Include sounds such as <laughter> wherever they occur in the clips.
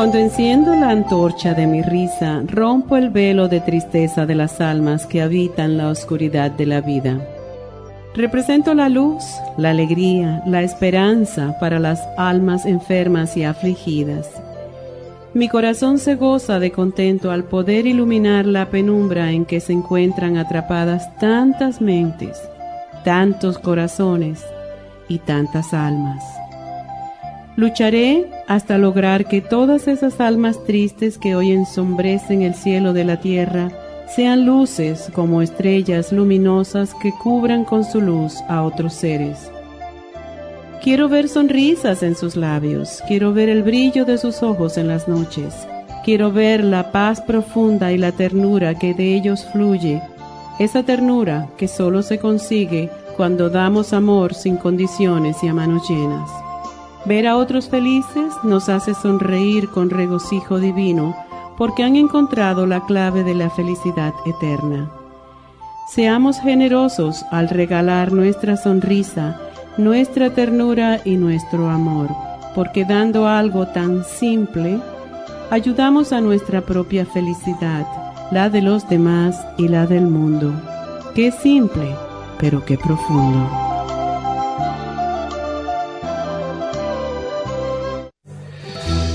Cuando enciendo la antorcha de mi risa, rompo el velo de tristeza de las almas que habitan la oscuridad de la vida. Represento la luz, la alegría, la esperanza para las almas enfermas y afligidas. Mi corazón se goza de contento al poder iluminar la penumbra en que se encuentran atrapadas tantas mentes, tantos corazones y tantas almas. Lucharé hasta lograr que todas esas almas tristes que hoy ensombrecen el cielo de la tierra sean luces como estrellas luminosas que cubran con su luz a otros seres. Quiero ver sonrisas en sus labios, quiero ver el brillo de sus ojos en las noches, quiero ver la paz profunda y la ternura que de ellos fluye, esa ternura que solo se consigue cuando damos amor sin condiciones y a manos llenas. Ver a otros felices nos hace sonreír con regocijo divino, porque han encontrado la clave de la felicidad eterna. Seamos generosos al regalar nuestra sonrisa, nuestra ternura y nuestro amor, porque dando algo tan simple, ayudamos a nuestra propia felicidad, la de los demás y la del mundo. Qué simple, pero qué profundo.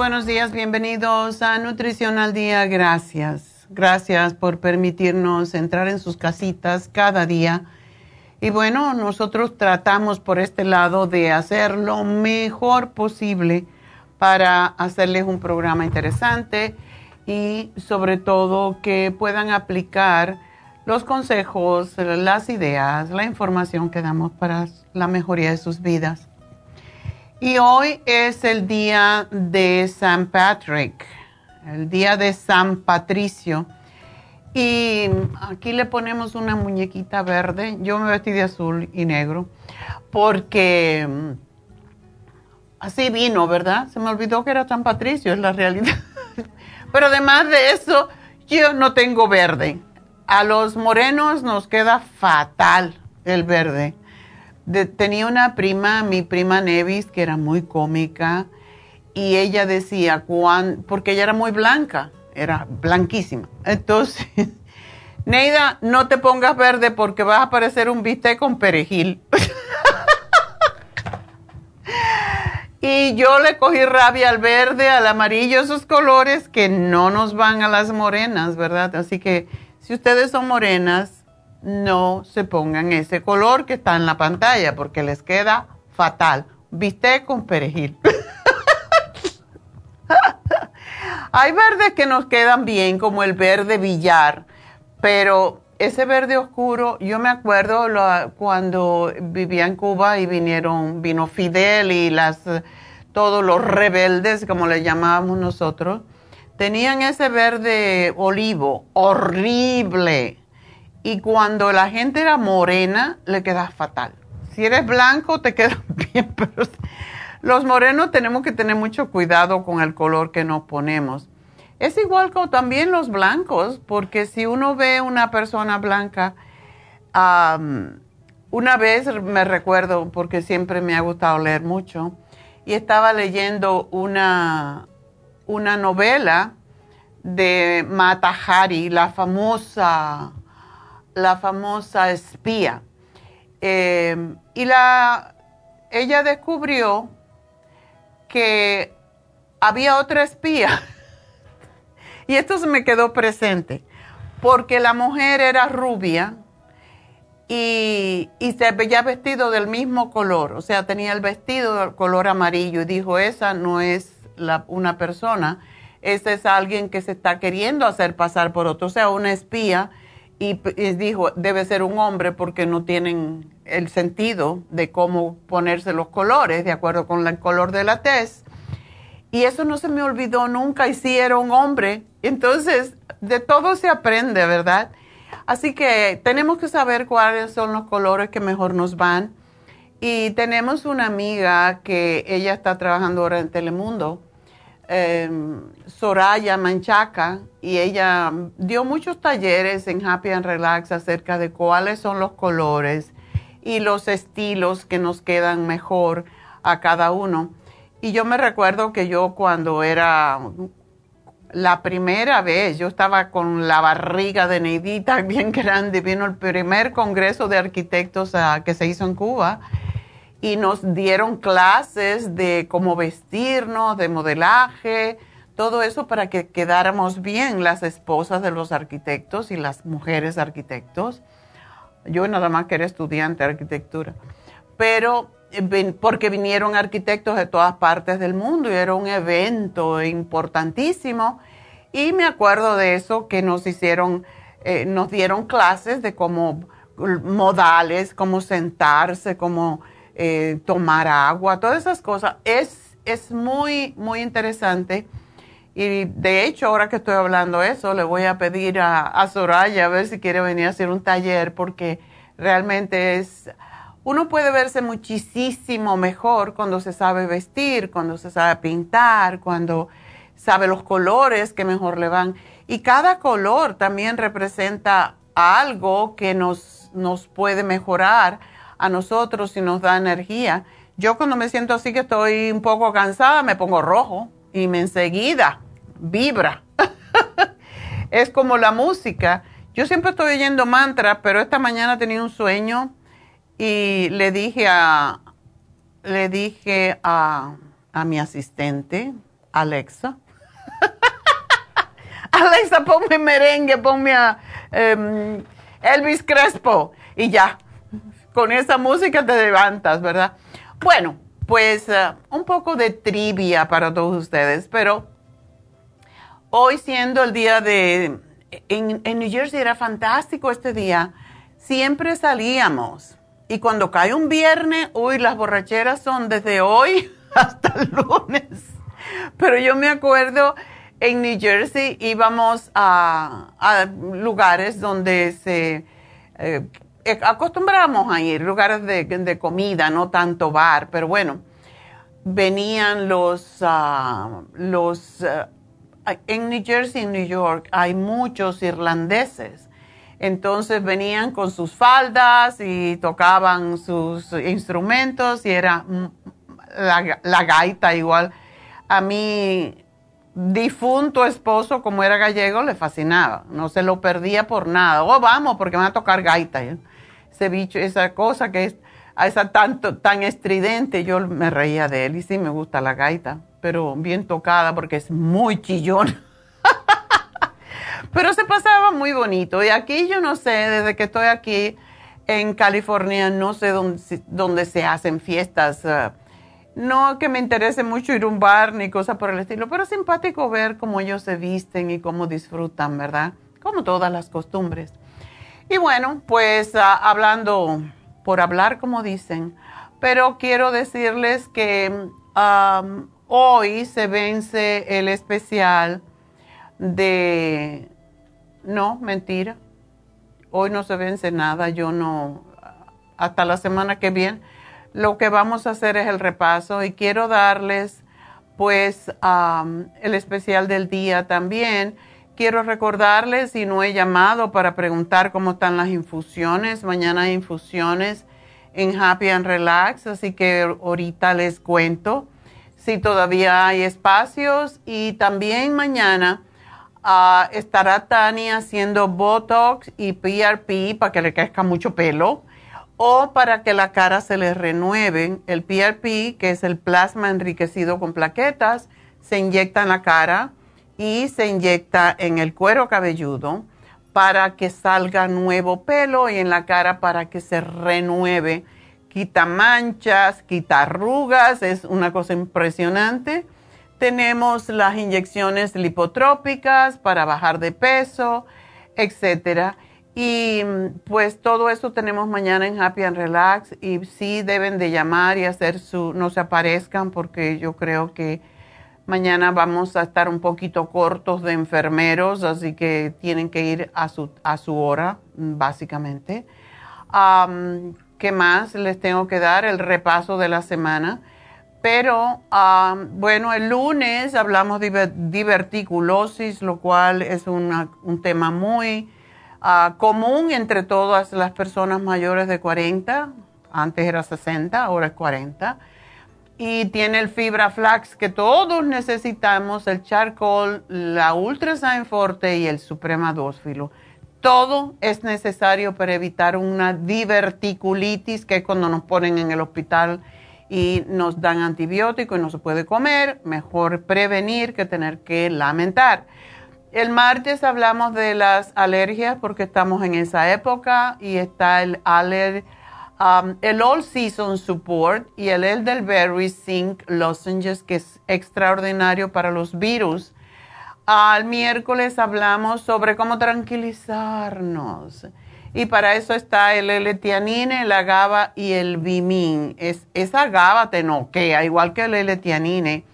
Buenos días, bienvenidos a Nutrición al Día. Gracias, gracias por permitirnos entrar en sus casitas cada día. Y bueno, nosotros tratamos por este lado de hacer lo mejor posible para hacerles un programa interesante y sobre todo que puedan aplicar los consejos, las ideas, la información que damos para la mejoría de sus vidas. Y hoy es el día de San Patrick, el día de San Patricio. Y aquí le ponemos una muñequita verde. Yo me vestí de azul y negro porque mm, así vino, ¿verdad? Se me olvidó que era San Patricio, es la realidad. <laughs> Pero además de eso, yo no tengo verde. A los morenos nos queda fatal el verde tenía una prima, mi prima Nevis, que era muy cómica, y ella decía, porque ella era muy blanca, era blanquísima. Entonces, <laughs> Neida, no te pongas verde porque vas a parecer un bistec con perejil. <laughs> y yo le cogí rabia al verde, al amarillo, esos colores que no nos van a las morenas, ¿verdad? Así que si ustedes son morenas, no se pongan ese color que está en la pantalla porque les queda fatal. Bistec con perejil. <laughs> Hay verdes que nos quedan bien, como el verde billar, pero ese verde oscuro, yo me acuerdo cuando vivía en Cuba y vinieron, vino Fidel y las, todos los rebeldes, como le llamábamos nosotros, tenían ese verde olivo horrible. Y cuando la gente era morena, le queda fatal. Si eres blanco, te queda <laughs> bien, pero los morenos tenemos que tener mucho cuidado con el color que nos ponemos. Es igual como también los blancos, porque si uno ve una persona blanca, una vez me recuerdo, porque siempre me ha gustado leer mucho, y estaba leyendo una, una novela de Mata Hari, la famosa, la famosa espía. Eh, y la, ella descubrió que había otra espía. <laughs> y esto se me quedó presente, porque la mujer era rubia y, se veía vestido del mismo color, o sea, tenía el vestido del color amarillo y dijo, esa no es una persona, esa es alguien que se está queriendo hacer pasar por otro, o sea, una espía. Y, dijo, debe ser un hombre porque no tienen el sentido de cómo ponerse los colores de acuerdo con el color de la tez. Y eso no se me olvidó nunca y sí era un hombre. Entonces, de todo se aprende, ¿verdad? Así que tenemos que saber cuáles son los colores que mejor nos van. Y tenemos una amiga que ella está trabajando ahora en Telemundo, em, Soraya Manchaca, y ella dio muchos talleres en Happy and Relax acerca de cuáles son los colores y los estilos que nos quedan mejor a cada uno. Y yo me recuerdo que yo cuando era la primera vez, yo estaba con la barriga de Neidita <laughs> bien grande, vino el primer congreso de arquitectos ah, que se hizo en Cuba y nos dieron clases de cómo vestirnos, de modelaje, todo eso para que quedáramos bien las esposas de los arquitectos y las mujeres arquitectos. Yo nada más que era estudiante de arquitectura. Pero eh, porque vinieron arquitectos de todas partes del mundo y era un evento importantísimo. Y me acuerdo de eso que nos hicieron, eh, nos dieron clases de cómo modales, cómo sentarse, cómo eh, tomar agua, todas esas cosas. Es, es muy, muy interesante. Y de hecho, ahora que estoy hablando eso, le voy a pedir a, a Soraya a ver si quiere venir a hacer un taller porque realmente es, uno puede verse muchísimo mejor cuando se sabe vestir, cuando se sabe pintar, cuando sabe los colores que mejor le van. Y cada color también representa algo que nos, nos puede mejorar a nosotros y nos da energía. Yo cuando me siento así que estoy un poco cansada, me pongo rojo y me enseguida vibra. <laughs> es como la música. Yo siempre estoy oyendo mantras, pero esta mañana tenía un sueño y le dije a, le dije a, a mi asistente, Alexa, <laughs> Alexa, ponme merengue, ponme a em, Elvis Crespo y ya, con esa música te levantas, ¿verdad? Bueno, pues eh, un poco de trivia para todos ustedes, pero hoy siendo el día de... En, New Jersey era fantástico este día. Siempre salíamos. Y cuando cae un viernes, uy, las borracheras son desde hoy <laughs> hasta el lunes. Pero yo me acuerdo, en New Jersey íbamos a, lugares donde se eh, acostumbrábamos a ir, lugares de, comida, no tanto bar, pero bueno, venían los, ah, los ah, en New Jersey, en New York, hay muchos irlandeses. Entonces venían con sus faldas y tocaban sus instrumentos y era la, gaita igual. A mí difunto esposo, como era gallego, le fascinaba. No se lo perdía por nada. Oh, vamos, porque van a tocar gaita. ¿eh? Ese bicho, esa cosa que es esa tanto, tan estridente, yo me reía de él. Y sí, me gusta la gaita, pero bien tocada porque es muy chillona. <laughs> pero se pasaba muy bonito. Y aquí yo no sé, desde que estoy aquí en California, no sé dónde, se hacen fiestas. Uh, no que me interese mucho ir a un bar ni cosas por el estilo, pero es simpático ver cómo ellos se visten y cómo disfrutan, ¿verdad? Como todas las costumbres. Y bueno, pues ah, hablando por hablar, como dicen, pero quiero decirles que hoy se vence el especial de... No, mentira. Hoy no se vence nada, yo no... Hasta la semana que viene lo que vamos a hacer es el repaso y quiero darles pues el especial del día también. Quiero recordarles, si no he llamado para preguntar cómo están las infusiones, mañana hay infusiones en Happy and Relax, así que ahorita les cuento si todavía hay espacios y también mañana ah, estará Tania haciendo Botox y PRP para que le crezca mucho pelo o para que la cara se le renueve. El PRP, que es el plasma enriquecido con plaquetas, se inyecta en la cara y se inyecta en el cuero cabelludo para que salga nuevo pelo y en la cara para que se renueve. Quita manchas, quita arrugas, es una cosa impresionante. Tenemos las inyecciones lipotrópicas para bajar de peso, etcétera. Y pues todo eso tenemos mañana en Happy and Relax y sí deben de llamar y hacer su, no se aparezcan porque yo creo que mañana vamos a estar un poquito cortos de enfermeros, así que tienen que ir a su, a su hora, básicamente. ¿Qué más les tengo que dar? El repaso de la semana. Pero bueno, el lunes hablamos de diverticulosis, lo cual es un tema muy Ah, común entre todas las personas mayores de 40, antes era 60, ahora es 40. Y tiene el fibra flax que todos necesitamos, el charcoal, la ultrasign forte y el suprema dósfilo. Todo es necesario para evitar una diverticulitis, que es cuando nos ponen en el hospital y nos dan antibiótico y no se puede comer. Mejor prevenir que tener que lamentar. El martes hablamos de las alergias porque estamos en esa época y está el um, el All Season Support y el Elderberry Zinc Lozenges que es extraordinario para los virus. Al miércoles hablamos sobre cómo tranquilizarnos. Y para eso está el L-tianine, la GABA y el Bimin. Es, esa GABA te noquea, igual que el L-tianine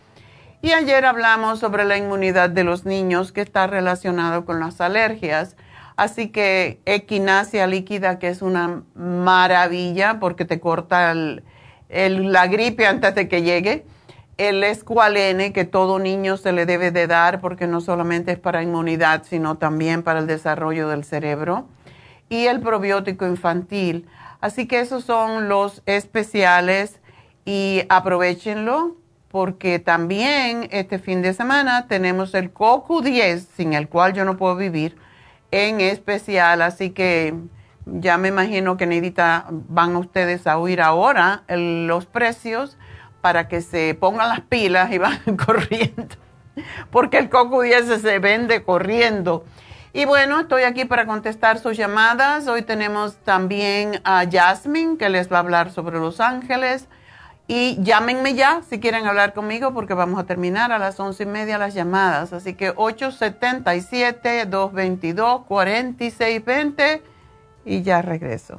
y ayer hablamos sobre la inmunidad de los niños que está relacionado con las alergias. Así que equinacia líquida, que es una maravilla porque te corta la gripe antes de que llegue. El escualene, que todo niño se le debe de dar porque no solamente es para inmunidad, sino también para el desarrollo del cerebro. Y el probiótico infantil. Así que esos son los especiales y aprovechenlo porque también este fin de semana tenemos el CoQ10, sin el cual yo no puedo vivir, en especial. Así que ya me imagino que Nedita van ustedes a oír ahora los precios para que se pongan las pilas y <laughs> van corriendo, porque el CoQ10 se vende corriendo. Y bueno, estoy aquí para contestar sus llamadas. Hoy tenemos también a Jasmine que les va a hablar sobre Los Ángeles. Y llámenme ya si quieren hablar conmigo porque vamos a terminar a las once y media las llamadas. Así que 877-222-4620 y ya regreso.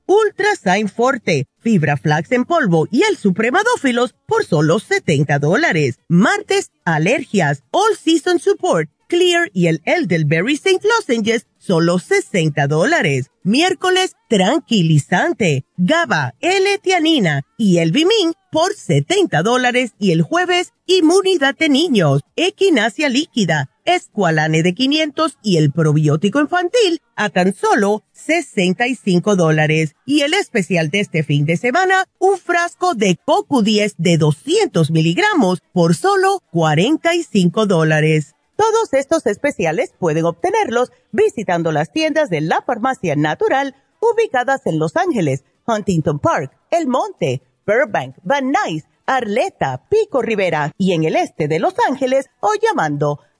ultra sign forte, fibra flax en polvo y el supremadófilos por solo 70 dólares. Martes, alergias, all season support Clear y el Elderberry St. Lozenges, solo 60 dólares. Miércoles, tranquilizante, GABA, L-Tianina y el Bimin por 70 dólares. Y el jueves, inmunidad de niños, equinacia líquida, escualane de 500 y el probiótico infantil a tan solo 65 dólares. Y el especial de este fin de semana, un frasco de Coco 10 de 200 miligramos por solo 45 dólares. Todos estos especiales pueden obtenerlos visitando las tiendas de la farmacia natural ubicadas en Los Ángeles, Huntington Park, El Monte, Burbank, Van Nuys, Arleta, Pico Rivera y en el este de Los Ángeles o llamando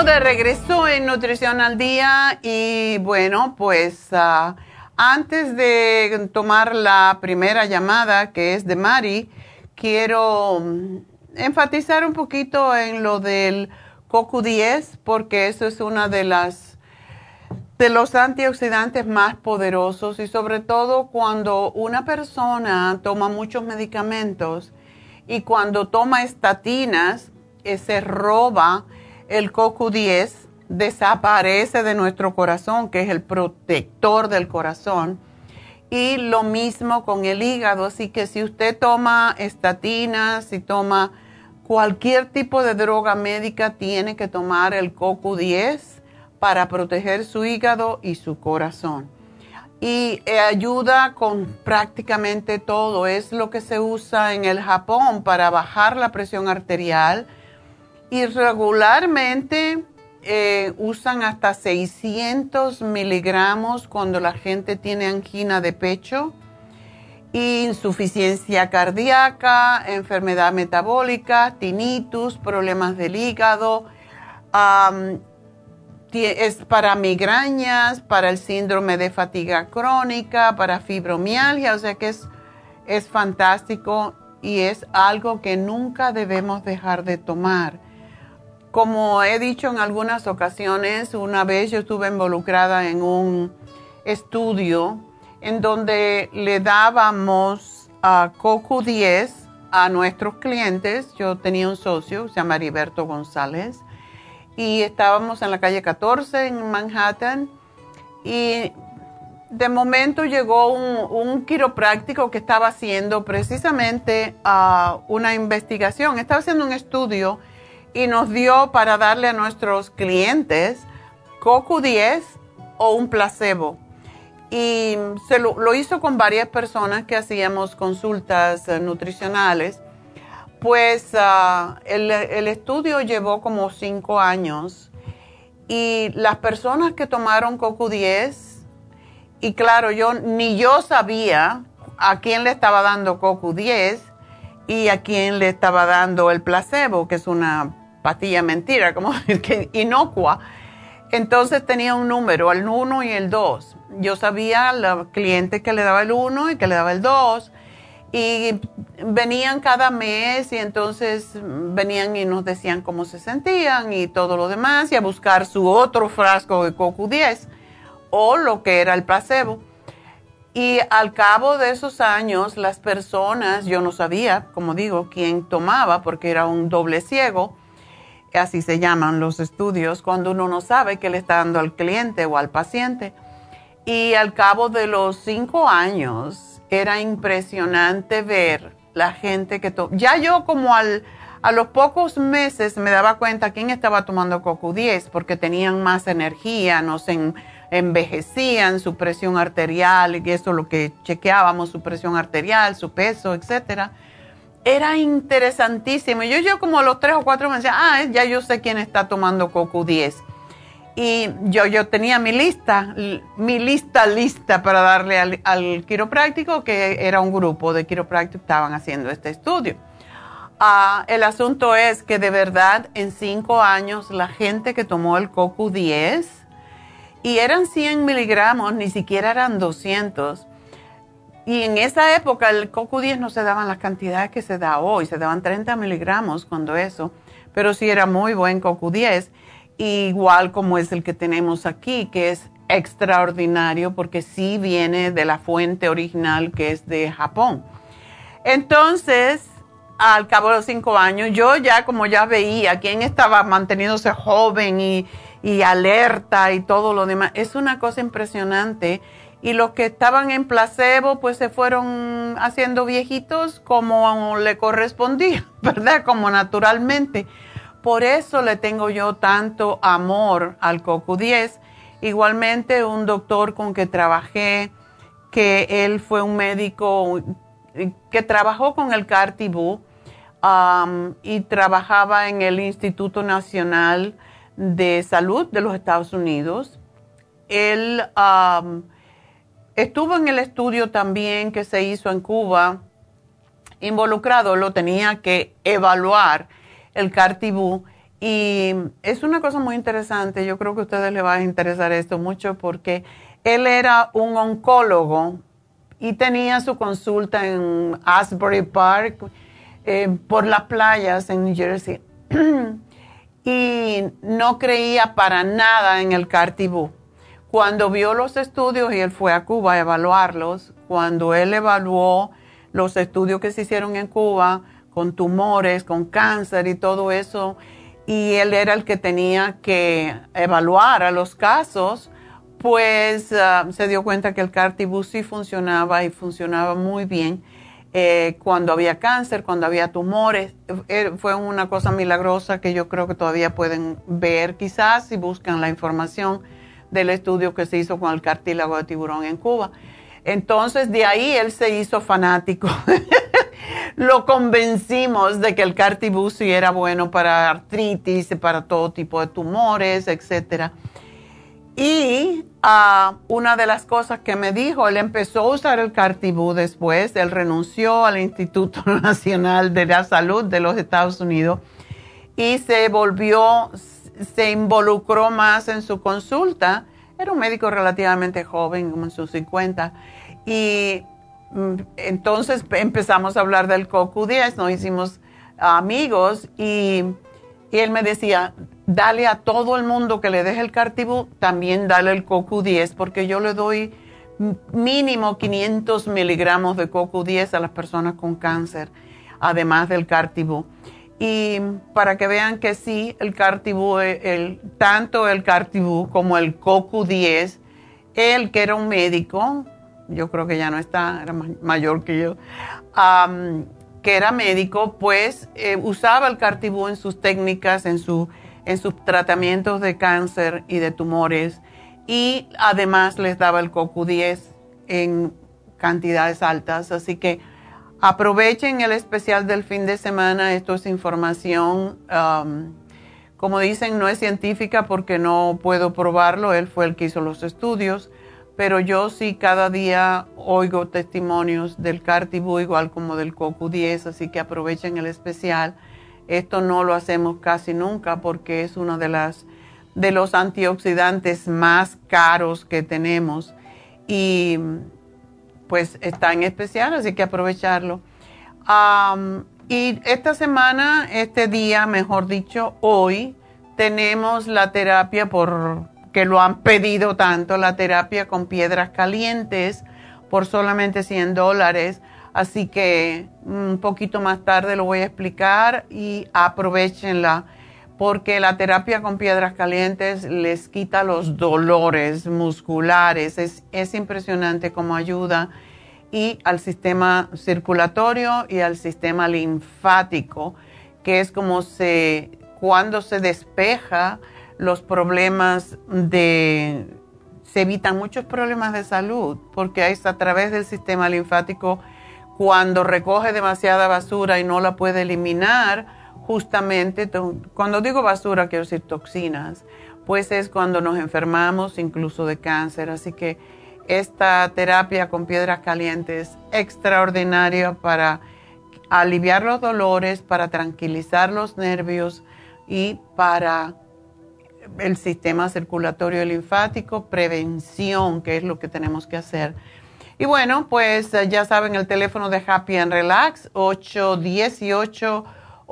Regreso en Nutrición al Día y bueno, pues ah, antes de tomar la primera llamada que es de Mari, quiero mm, enfatizar un poquito en lo del CoQ10 porque eso es una de las de los antioxidantes más poderosos y sobre todo cuando una persona toma muchos medicamentos y cuando toma estatinas eh, se roba el CoQ10 desaparece de nuestro corazón, que es el protector del corazón. Y lo mismo con el hígado. Así que si usted toma estatinas, si toma cualquier tipo de droga médica, tiene que tomar el CoQ10 para proteger su hígado y su corazón. Y eh, ayuda con prácticamente todo. Es lo que se usa en el Japón para bajar la presión arterial y regularmente eh, usan hasta 600 miligramos cuando la gente tiene angina de pecho insuficiencia cardíaca, enfermedad metabólica, tinnitus, problemas del hígado, es para migrañas, para el síndrome de fatiga crónica, para fibromialgia, o sea que es, es fantástico y es algo que nunca debemos dejar de tomar. Como he dicho en algunas ocasiones, una vez yo estuve involucrada en un estudio en donde le dábamos a Coco 10 a nuestros clientes. Yo tenía un socio, se llama Heriberto González, y estábamos en la calle 14 en Manhattan y de momento llegó un, quiropráctico que estaba haciendo precisamente ah, una investigación, estaba haciendo un estudio y nos dio para darle a nuestros clientes CoQ10 o un placebo. Y se lo, hizo con varias personas que hacíamos consultas eh, nutricionales. Pues ah, el, estudio llevó como cinco años y las personas que tomaron CoQ10 y claro, yo ni yo sabía a quién le estaba dando CoQ10 y a quién le estaba dando el placebo, que es una pastilla mentira, como <laughs> que inocua. Entonces tenía un número, el 1 y el 2. Yo sabía los clientes que le daba el 1 y que le daba el 2. Y venían cada mes y entonces venían y nos decían cómo se sentían y todo lo demás y a buscar su otro frasco de CoQ10 o lo que era el placebo. Y al cabo de esos años, las personas, yo no sabía, como digo, quién tomaba, porque era un doble ciego, así se llaman los estudios, cuando uno no sabe qué le está dando al cliente o al paciente. Y al cabo de los cinco años, era impresionante ver la gente que tomaba. Ya yo como a los pocos meses me daba cuenta quién estaba tomando CoQ10, porque tenían más energía, no sé, envejecían, su presión arterial, y eso es lo que chequeábamos, su presión arterial, su peso, etcétera. Era interesantísimo. Yo, yo como los tres o cuatro me decía, ah, ya yo sé quién está tomando CoQ10. Y yo, yo tenía mi lista, mi lista lista para darle al, quiropráctico, que era un grupo de quiroprácticos que estaban haciendo este estudio. Ah, el asunto es que de verdad en cinco años la gente que tomó el CoQ10 y eran 100 miligramos, ni siquiera eran 200. Y en esa época el CoQ10 no se daban las cantidades que se da hoy, se daban 30 miligramos cuando eso, pero sí era muy buen CoQ10, igual como es el que tenemos aquí, que es extraordinario porque sí viene de la fuente original que es de Japón. Entonces, al cabo de los cinco años, yo ya como ya veía quién estaba manteniéndose joven y, y alerta y todo lo demás. Es una cosa impresionante. Y los que estaban en placebo, pues se fueron haciendo viejitos como le correspondía, <laughs> ¿verdad? Como naturalmente. Por eso le tengo yo tanto amor al CoQ10. Igualmente, un doctor con que trabajé, que él fue un médico que trabajó con el Cartibú um, y trabajaba en el Instituto Nacional de Salud de los Estados Unidos. Él estuvo en el estudio también que se hizo en Cuba, involucrado, lo tenía que evaluar el Cartibú. Y es una cosa muy interesante, yo creo que a ustedes les va a interesar esto mucho porque él era un oncólogo y tenía su consulta en Asbury Park, eh, por las playas en New Jersey. <clears throat> y no creía para nada en el Cartibú. Cuando vio los estudios y él fue a Cuba a evaluarlos, cuando él evaluó los estudios que se hicieron en Cuba con tumores, con cáncer y todo eso, y él era el que tenía que evaluar a los casos, pues ah, se dio cuenta que el Cartibú sí funcionaba y funcionaba muy bien eh, cuando había cáncer, cuando había tumores. Eh, fue una cosa milagrosa que yo creo que todavía pueden ver quizás si buscan la información del estudio que se hizo con el cartílago de tiburón en Cuba. Entonces de ahí él se hizo fanático. <laughs> Lo convencimos de que el cartibus era bueno para artritis, para todo tipo de tumores, etc. Y ah, una de las cosas que me dijo, él empezó a usar el Cartibú después, él renunció al Instituto <laughs> Nacional de la Salud de los Estados Unidos y se volvió, se involucró más en su consulta. Era un médico relativamente joven, como en sus 50. Y mm, entonces empezamos a hablar del CoQ10, nos hicimos amigos y, él me decía, dale a todo el mundo que le deje el Cartibú, también dale el CoQ10, porque yo le doy mínimo 500 miligramos de CoQ10 a las personas con cáncer, además del Cartibú. Y para que vean que sí, el Cartibú, el, tanto el Cartibú como el CoQ10, él que era un médico, yo creo que ya no está, era mayor que yo, que era médico, pues eh, usaba el Cartibú en sus técnicas, en su en sus tratamientos de cáncer y de tumores y además les daba el CoQ10 en cantidades altas. Así que aprovechen el especial del fin de semana. Esto es información, um, como dicen, no es científica porque no puedo probarlo. Él fue el que hizo los estudios. Pero yo sí cada día oigo testimonios del Cartibú igual como del CoQ10, así que aprovechen el especial esto no lo hacemos casi nunca porque es uno de, de los antioxidantes más caros que tenemos y pues está en especial, así que aprovecharlo. y esta semana, este día, mejor dicho, hoy, tenemos la terapia por que lo han pedido tanto, la terapia con piedras calientes por solamente 100 dólares. Así que un poquito más tarde lo voy a explicar y aprovechenla porque la terapia con piedras calientes les quita los dolores musculares. Es, impresionante cómo ayuda y al sistema circulatorio y al sistema linfático, que es como se, cuando se despeja los problemas de, se evitan muchos problemas de salud, porque es a través del sistema linfático cuando recoge demasiada basura y no la puede eliminar, justamente, cuando digo basura quiero decir toxinas, pues es cuando nos enfermamos incluso de cáncer. Así que esta terapia con piedras calientes es extraordinaria para aliviar los dolores, para tranquilizar los nervios y para el sistema circulatorio y linfático, prevención, que es lo que tenemos que hacer y bueno, pues eh, ya saben el teléfono de Happy and Relax,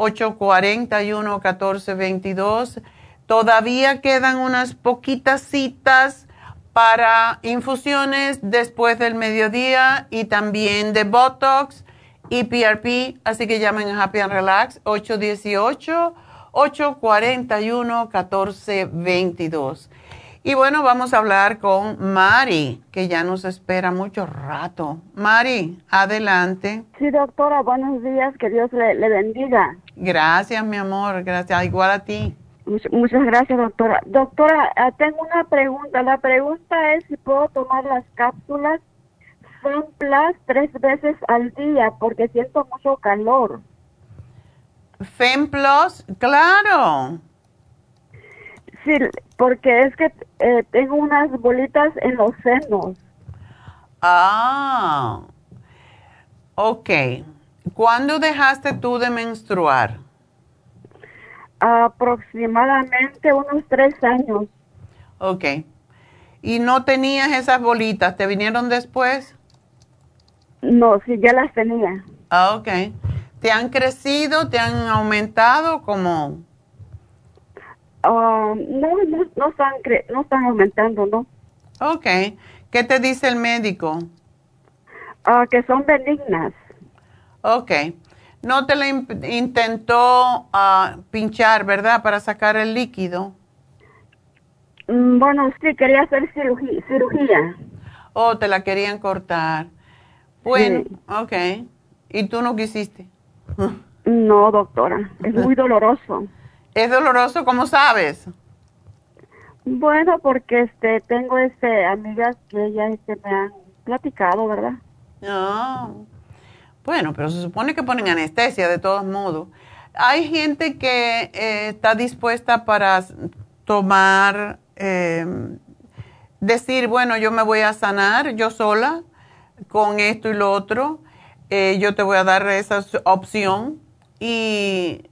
818-841-1422. Todavía quedan unas poquitas citas para infusiones después del mediodía y también de Botox y PRP, así que llamen a Happy and Relax 818-841-1422. Y bueno, vamos a hablar con Mari, que ya nos espera mucho rato. Mari, adelante. Sí, doctora, buenos días, que Dios le, bendiga. Gracias, mi amor, gracias, igual a ti. Muchas gracias, doctora. Doctora, ah, tengo una pregunta. La pregunta es si puedo tomar las cápsulas FemPlus tres veces al día porque siento mucho calor. FemPlus, claro. Sí, porque es que eh, tengo unas bolitas en los senos. Ah, ok. ¿Cuándo dejaste tú de menstruar? Aproximadamente unos tres años. Ok. ¿Y no tenías esas bolitas? ¿Te vinieron después? No, sí, ya las tenía. Ah, ok. ¿Te han crecido? ¿Te han aumentado? como Ah, no, no, no, están no están aumentando, ¿no? Ok. ¿Qué te dice el médico? Ah, que son benignas. Ok. ¿No te le intentó uh, pinchar, verdad, para sacar el líquido? Mm, bueno, sí, quería hacer cirugía. Oh, te la querían cortar. Bueno, ok. ¿Y tú no quisiste? No, doctora, es muy doloroso. <laughs> ¿Es doloroso? ¿Cómo sabes? Bueno, porque este tengo este amigas que ellas este, me han platicado, ¿verdad? No. Bueno, pero se supone que ponen anestesia de todos modos. Hay gente que eh, está dispuesta para tomar eh, decir, bueno, yo me voy a sanar yo sola con esto y lo otro, eh, yo te voy a dar esa opción. Y,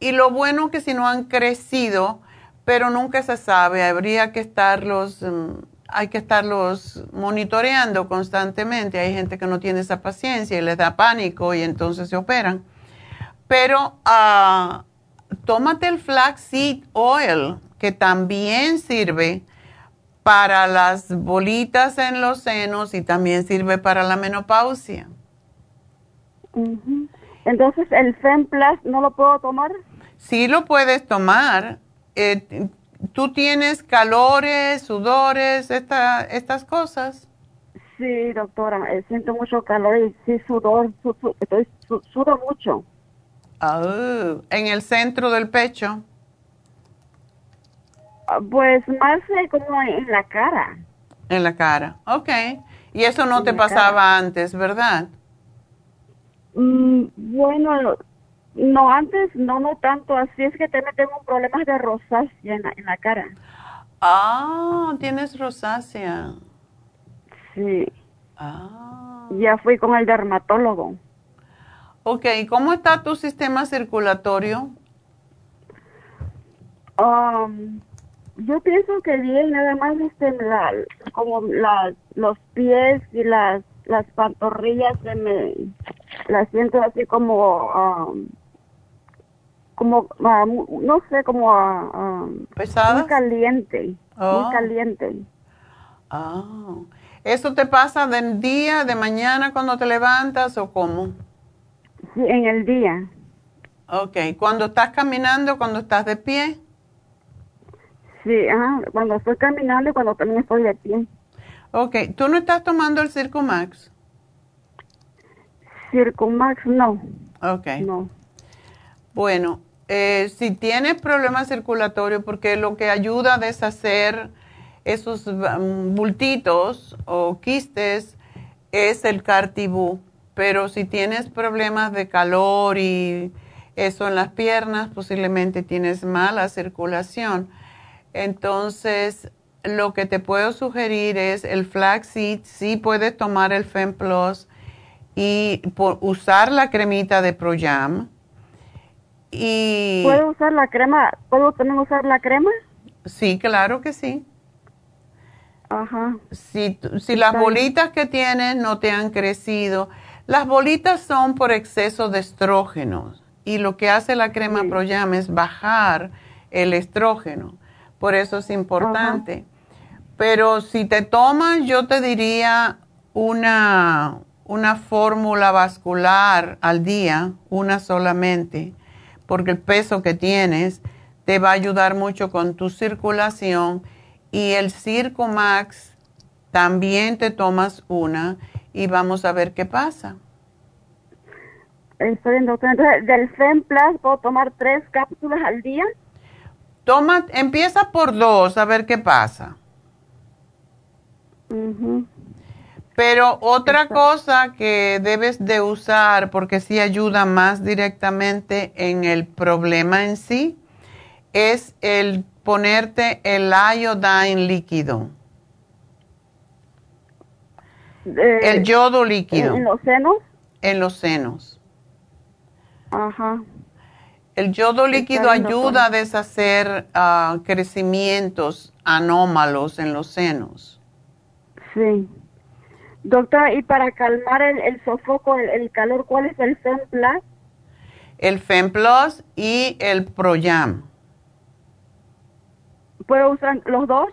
y lo bueno que si no han crecido, pero nunca se sabe, habría que estarlos, mm, hay que estarlos monitoreando constantemente. Hay gente que no tiene esa paciencia y les da pánico y entonces se operan. Pero uh, tómate el flaxseed oil, que también sirve para las bolitas en los senos y también sirve para la menopausia. Entonces, ¿el Femplas no lo puedo tomar? Sí lo puedes tomar. Eh, ¿Tú tienes calores, sudores, esta, estas cosas? Sí, doctora, eh, siento mucho calor y sí sudor, estoy, sudo mucho. Oh, ¿En el centro del pecho? Ah, pues más como en la cara. En la cara, ok. Y eso no te pasaba antes, ¿verdad? Mm, bueno, no, antes no, no tanto. Así es que también tengo problemas de rosácea en la, en la cara. Ah, tienes rosácea. Sí. Ah. Ya fui con el dermatólogo. Ok, ¿cómo está tu sistema circulatorio? Um, yo pienso que bien, nada más este, la, como la, los pies y las, las pantorrillas se me las siento así como um, como ah, no sé como uh, muy caliente muy oh. caliente. Ah eso te pasa del día de mañana cuando te levantas o cómo sí en el día. Ok, cuando estás caminando cuando estás de pie Sí, ajá, cuando estoy caminando y cuando también estoy de pie. Ok, ¿tú no estás tomando el Circumax? Circumax no. Ok. No. Bueno, eh, si tienes problemas circulatorios, porque lo que ayuda a deshacer esos um, bultitos o quistes es el cartibú, pero si tienes problemas de calor y eso en las piernas, posiblemente tienes mala circulación. Entonces, lo que te puedo sugerir es el flaxseed, sí puedes tomar el FemPlus y usar la cremita de Proyam. Y ¿Puedo usar la crema? ¿Puedo también usar la crema? Sí, claro que sí. Ajá. Si, si las bolitas que tienes no te han crecido, las bolitas son por exceso de estrógenos y lo que hace la crema Proyam es bajar el estrógeno. Por eso es importante. Pero si te tomas, yo te diría una, una fórmula vascular al día, una solamente, porque el peso que tienes te va a ayudar mucho con tu circulación y el Circo Max también te tomas una y vamos a ver qué pasa. Estoy en doctor. Entonces, del FEMPLAS puedo tomar tres cápsulas al día. Toma, empieza por dos a ver qué pasa. Pero otra cosa que debes de usar, porque sí ayuda más directamente en el problema en sí, es el ponerte el iodine líquido. el yodo líquido. ¿En los senos? En los senos. Ajá. El yodo líquido ayuda a deshacer ah, crecimientos anómalos en los senos. Sí. Doctora, y para calmar el, sofoco, el, calor, ¿cuál es el FemPlus? El FemPlus y el Proyam. ¿Puedo usar los dos?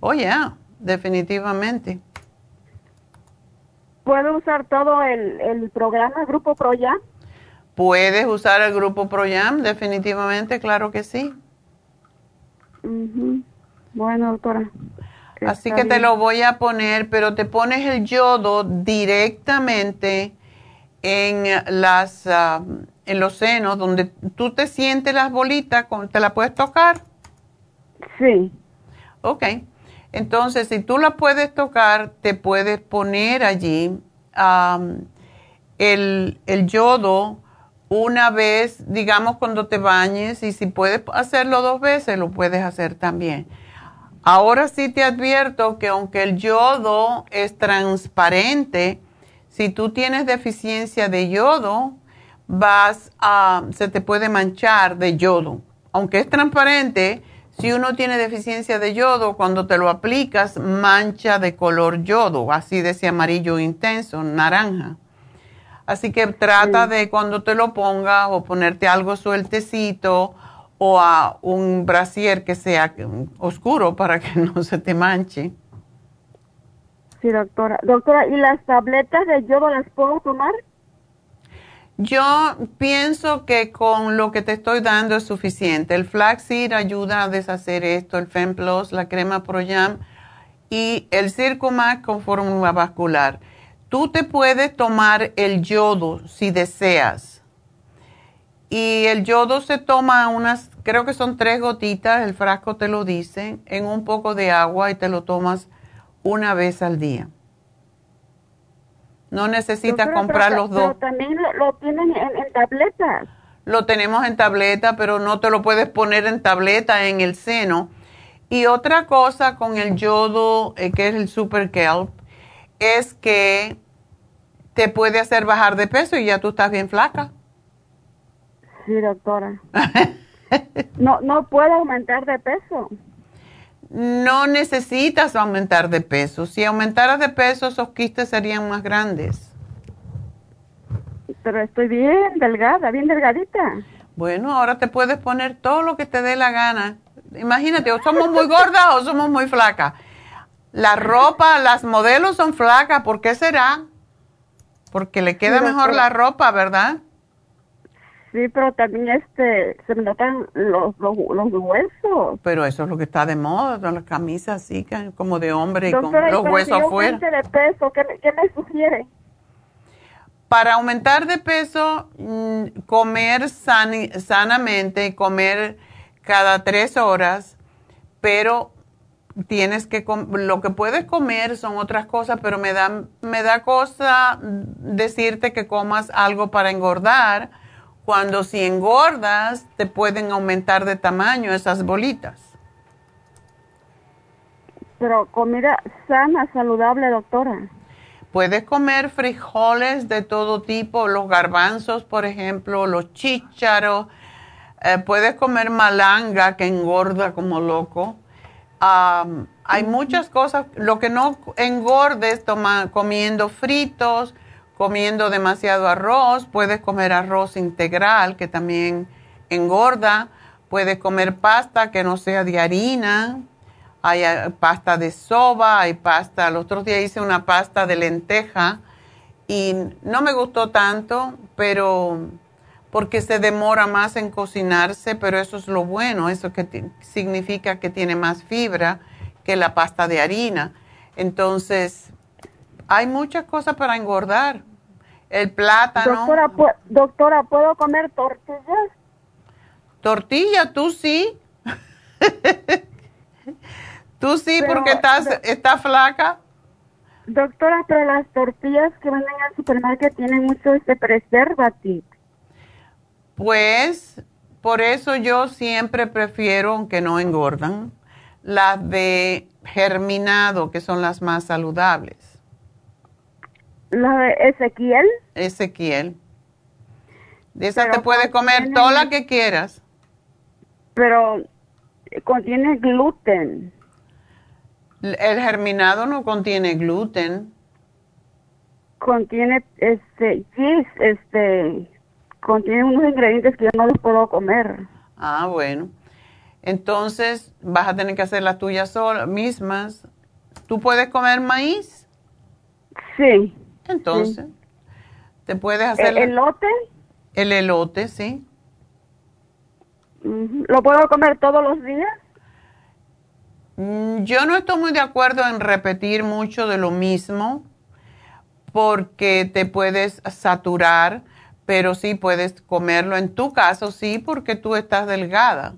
Oh, ya, definitivamente. ¿Puedo usar todo el, el programa Grupo Proyam? ¿Puedes usar el grupo ProYam? Definitivamente, claro que sí. Bueno, doctora. Así que te lo voy a poner, pero te pones el yodo directamente en las ah, en los senos, donde tú te sientes las bolitas, ¿te la puedes tocar? Sí. Ok. Entonces, si tú la puedes tocar, te puedes poner allí el, el yodo una vez, digamos, cuando te bañes y si puedes hacerlo dos veces, lo puedes hacer también. Ahora sí te advierto que aunque el yodo es transparente, si tú tienes deficiencia de yodo, vas a, se te puede manchar de yodo. Aunque es transparente, si uno tiene deficiencia de yodo, cuando te lo aplicas, mancha de color yodo, así de ese amarillo intenso, naranja. Así que trata de cuando te lo pongas o ponerte algo sueltecito o a un brasier que sea oscuro para que <laughs> no se te manche. Sí, doctora. Doctora, ¿y las tabletas de yodo las puedo tomar? Yo pienso que con lo que te estoy dando es suficiente. El flaxseed ayuda a deshacer esto, el FemPlus, la crema ProYam y el Circumax con fórmula vascular. Tú te puedes tomar el yodo si deseas. Y el yodo se toma unas, creo que son tres gotitas, el frasco te lo dice, en un poco de agua y te lo tomas una vez al día. No necesitas comprar los dos. Pero también lo, tienen en, tabletas. Lo tenemos en tableta, pero no te lo puedes poner en tableta en el seno. Y otra cosa con el yodo, eh, que es el Super Kelp, es que te puede hacer bajar de peso y ya tú estás bien flaca. Sí, doctora. <laughs> no, no puedo aumentar de peso no necesitas aumentar de peso. Si aumentaras de peso, esos quistes serían más grandes. Pero estoy bien delgada, bien delgadita. Bueno, ahora te puedes poner todo lo que te dé la gana. Imagínate, o somos muy gordas o somos muy flacas. La ropa, las modelos son flacas, ¿por qué será? Porque le queda mejor la ropa, ¿verdad? Sí, pero también este, se me notan los, los, huesos. Pero eso es lo que está de moda, las camisas así, como de hombre y con los huesos afuera. de peso, ¿qué, ¿qué, me sugiere? Para aumentar de peso, mm, comer sanamente, comer cada tres horas, pero tienes que, lo que puedes comer son otras cosas, pero me da, me da cosa decirte que comas algo para engordar cuando si engordas te pueden aumentar de tamaño esas bolitas. Pero comida sana, saludable, doctora. Puedes comer frijoles de todo tipo, los garbanzos, por ejemplo, los chícharos. Eh, puedes comer malanga que engorda como loco. hay muchas cosas. Lo que no engordes, toma, comiendo fritos, comiendo demasiado arroz, puedes comer arroz integral que también engorda, puedes comer pasta que no sea de harina, hay eh, pasta de soba, hay pasta, el otro día hice una pasta de lenteja y no me gustó tanto, pero porque se demora más en cocinarse, pero eso es lo bueno, eso que significa que tiene más fibra que la pasta de harina. Entonces, hay muchas cosas para engordar. El plátano. Doctora, doctora ¿puedo comer tortillas? Tortilla, tú sí. <laughs> tú sí, porque estás, estás flaca. Doctora, pero las tortillas que venden al supermercado tienen mucho este preservativo. Pues, por eso yo siempre prefiero, aunque no engordan, las de germinado, que son las más saludables. ¿La de Ezequiel? Ezequiel. De esa te puedes comer toda la que quieras. Pero contiene gluten. El germinado no contiene gluten. Contiene este yeast, este contiene unos ingredientes que yo no los puedo comer. Ah, bueno. Entonces vas a tener que hacer las tuyas solas, mismas. ¿Tú puedes comer maíz? Sí. Entonces, te puedes hacer... ¿El elote? El elote, sí. ¿Lo puedo comer todos los días? Mm, yo no estoy muy de acuerdo en repetir mucho de lo mismo porque te puedes saturar, pero sí puedes comerlo. En tu caso, sí, porque tú estás delgada.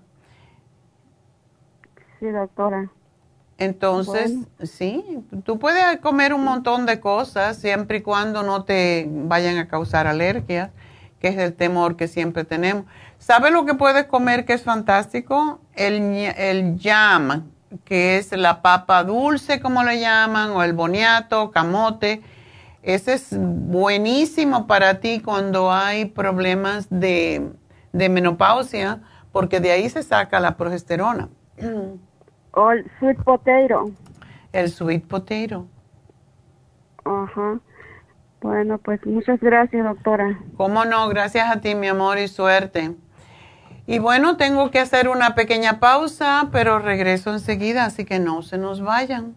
Sí, doctora. Entonces, sí, tú puedes comer un montón de cosas siempre y cuando no te vayan a causar alergias, que es el temor que siempre tenemos. ¿Sabes lo que puedes comer que es fantástico? El, el jam, que es la papa dulce, como le llaman, o el boniato, camote. Ese es buenísimo para ti cuando hay problemas de, de menopausia, porque de ahí se saca la progesterona. O el sweet potato. El sweet potato. Ajá. Bueno, pues muchas gracias, doctora. ¿Cómo no? Gracias a ti, mi amor, y suerte. Y bueno, tengo que hacer una pequeña pausa, pero regreso enseguida, así que no se nos vayan.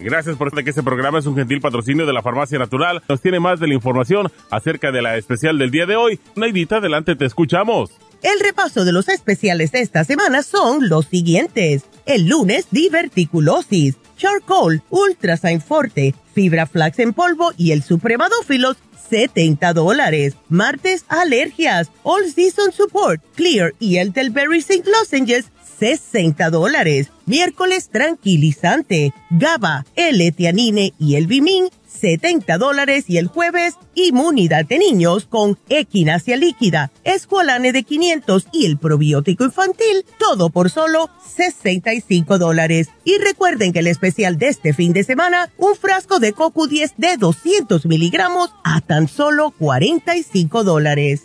Gracias por estar que este programa es un gentil patrocinio de la Farmacia Natural. Nos tiene más de la información acerca de la especial del día de hoy. Naidita, adelante, te escuchamos. El repaso de los especiales de esta semana son los siguientes. El lunes, diverticulosis, charcoal, ultrasign forte, fibra flax en polvo y el supremadófilos, 70 dólares. Martes, alergias, all season support, clear y el Delberry zinc lozenges, 60 dólares. Miércoles tranquilizante, GABA, L-Etianine y el Bimin, 70 dólares. Y el jueves, inmunidad de niños con equinacia líquida, escualane de 500 y el probiótico infantil, todo por solo 65 dólares. Y recuerden que el especial de este fin de semana, un frasco de CoQ10 de 200 miligramos a tan solo 45 dólares.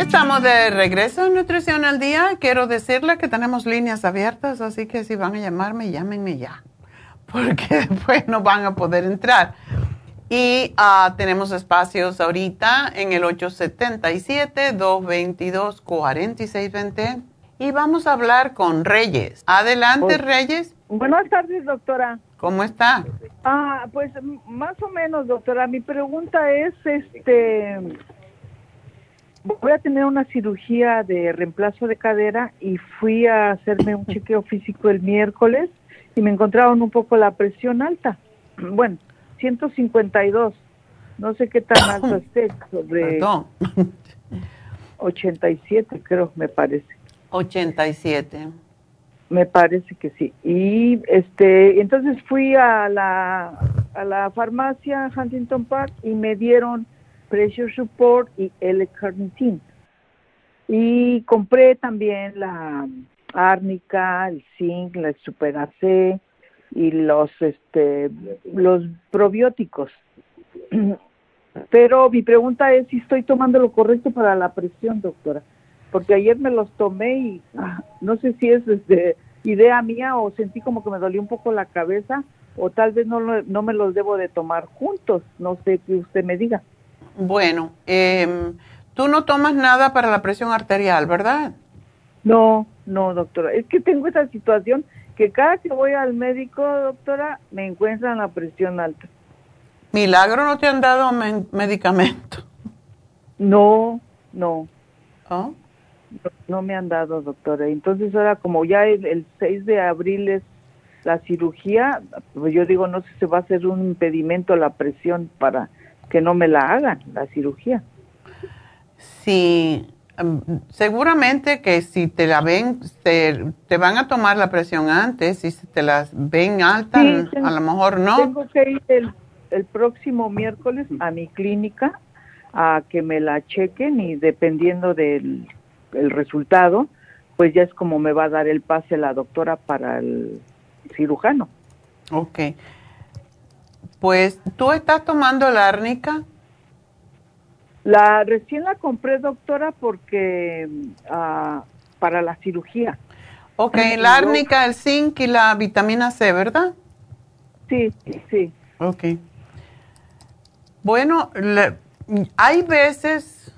Estamos de regreso en Nutrición al Día. Quiero decirle que tenemos líneas abiertas, así que si van a llamarme, llámenme ya, porque <laughs> después no van a poder entrar. Y ah, tenemos espacios ahorita en el 877-222-4620. Y vamos a hablar con Reyes. Adelante, Reyes. Buenas tardes, doctora. ¿Cómo está? Ah, pues más o menos, doctora. Mi pregunta es, este, voy a tener una cirugía de reemplazo de cadera y fui a hacerme un <laughs> chequeo físico el miércoles y me encontraron un poco la presión alta. <clears throat> Bueno, 152. No sé qué tan <coughs> alto esté, sobre Perdón. <laughs> 87 creo, me parece. 87. Me parece que sí. Y este, entonces fui a la a la farmacia Huntington Park y me dieron pressure support y L-carnitine. Y compré también la árnica, el zinc, la super AC y los este los probióticos. <clears throat> Pero mi pregunta es si estoy tomando lo correcto para la presión, doctora, porque ayer me los tomé y ah, no sé si es este, idea mía o sentí como que me dolió un poco la cabeza o tal vez no, no me los debo de tomar juntos, no sé que usted me diga. Bueno, em, tú no tomas nada para la presión arterial, ¿verdad? No, no, doctora. Es que tengo esa situación que cada que voy al médico, doctora, me encuentran la presión alta. Milagro no te han dado medicamento. No, no. ¿Oh? No, me han dado, doctora. Entonces ahora como ya el, el 6 de abril es la cirugía, pues yo digo, no sé si va a ser un impedimento a la presión para que no me la hagan, la cirugía. Sí, em, seguramente que si te la ven, te, te van a tomar la presión antes, y si te la ven alta, a lo mejor no. Tengo que ir el, el próximo miércoles a mi clínica a que me la chequen y dependiendo del el resultado, pues ya es como me va a dar el pase la doctora para el cirujano. Ok. Pues, ¿tú estás tomando la árnica? La recién la compré, doctora, porque ah, para la cirugía. Ok, la árnica, el zinc y la vitamina C, ¿verdad? Sí, sí. Ok. Bueno, hay veces,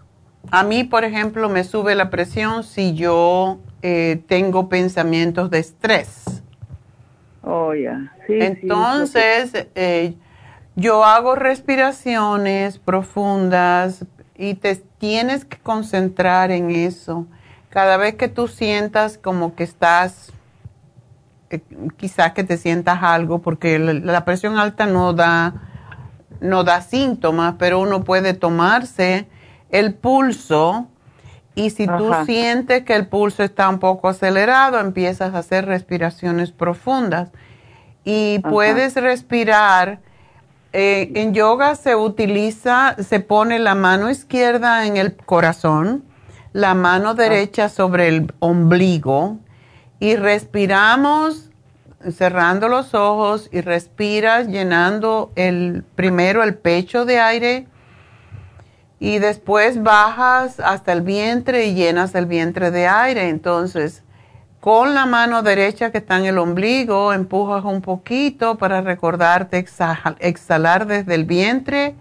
a mí, por ejemplo, me sube la presión si yo eh, tengo pensamientos de estrés. Oh, ya. Sí, Entonces, eh, yo hago respiraciones profundas y te tienes que concentrar en eso. Cada vez que tú sientas como que estás, eh, quizás que te sientas algo, porque la, presión alta no da, no da síntomas, pero uno puede tomarse el pulso y si tú sientes que el pulso está un poco acelerado, empiezas a hacer respiraciones profundas. Y puedes respirar eh, en yoga se utiliza, se pone la mano izquierda en el corazón, la mano ah. derecha sobre el ombligo y respiramos cerrando los ojos y respiras llenando el primero el pecho de aire y después bajas hasta el vientre y llenas el vientre de aire. Entonces, con la mano derecha que está en el ombligo, empujas un poquito para recordarte exhalar desde el vientre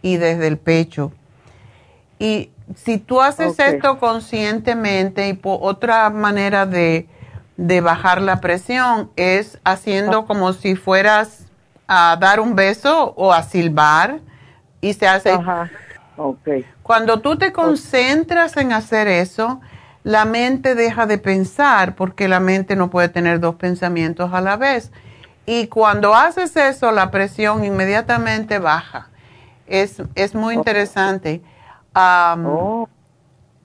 y desde el pecho. Y si tú haces esto conscientemente, y otra manera de, bajar la presión es haciendo ah. como si fueras a dar un beso o a silbar y se hace. Ajá. Cuando tú te concentras en hacer eso, la mente deja de pensar porque la mente no puede tener dos pensamientos a la vez. Y cuando haces eso, la presión inmediatamente baja. Es, es muy interesante. Oh.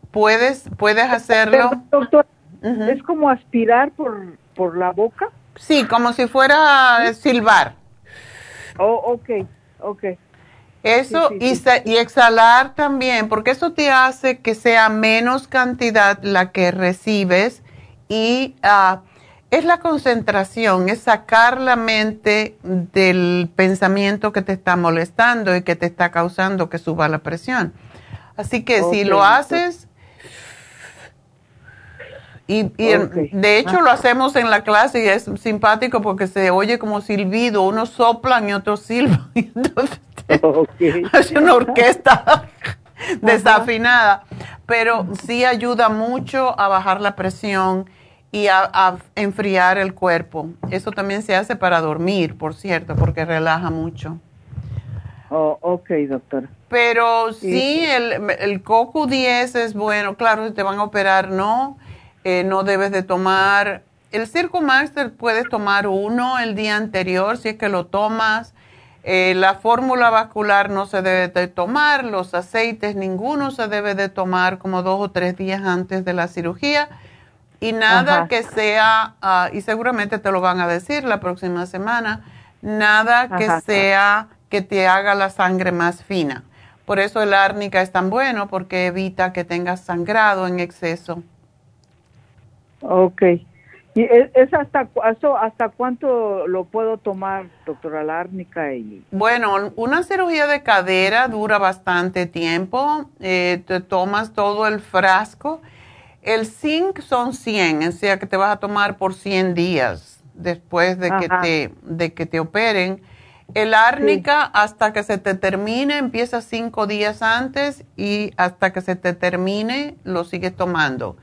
¿puedes, ¿Puedes hacerlo? Doctor, ¿es como aspirar por, por la boca? Sí, como si fuera silbar. Oh, ok, ok. Eso y, y, exhalar también, porque eso te hace que sea menos cantidad la que recibes y ah, es la concentración, es sacar la mente del pensamiento que te está molestando y que te está causando que suba la presión. Así que si lo haces, y, de hecho lo hacemos en la clase y es simpático porque se oye como silbido, unos soplan y otros silban. <laughs> <laughs> es <laughs> una orquesta desafinada, pero sí ayuda mucho a bajar la presión y a, enfriar el cuerpo. Eso también se hace para dormir, por cierto, porque relaja mucho. Oh, ok, doctora. Pero sí, el, el CoQ10 es bueno. Claro, si te van a operar, no eh, no debes de tomar, el Circo Master puedes tomar uno el día anterior si es que lo tomas. Eh, la fórmula vascular no se debe de tomar, los aceites ninguno se debe de tomar como dos o tres días antes de la cirugía y nada que sea, ah, y seguramente te lo van a decir la próxima semana, nada que sea que te haga la sangre más fina. Por eso el árnica es tan bueno porque evita que tengas sangrado en exceso. Ok. ¿Y es hasta, hasta cuánto lo puedo tomar, doctora Lárnica? Y... Bueno, una cirugía de cadera dura bastante tiempo. Eh, te tomas todo el frasco. El zinc son 100, o sea que te vas a tomar por 100 días después de, que te, de que te operen. El árnica hasta que se te termine, empieza 5 días antes y hasta que se te termine lo sigues tomando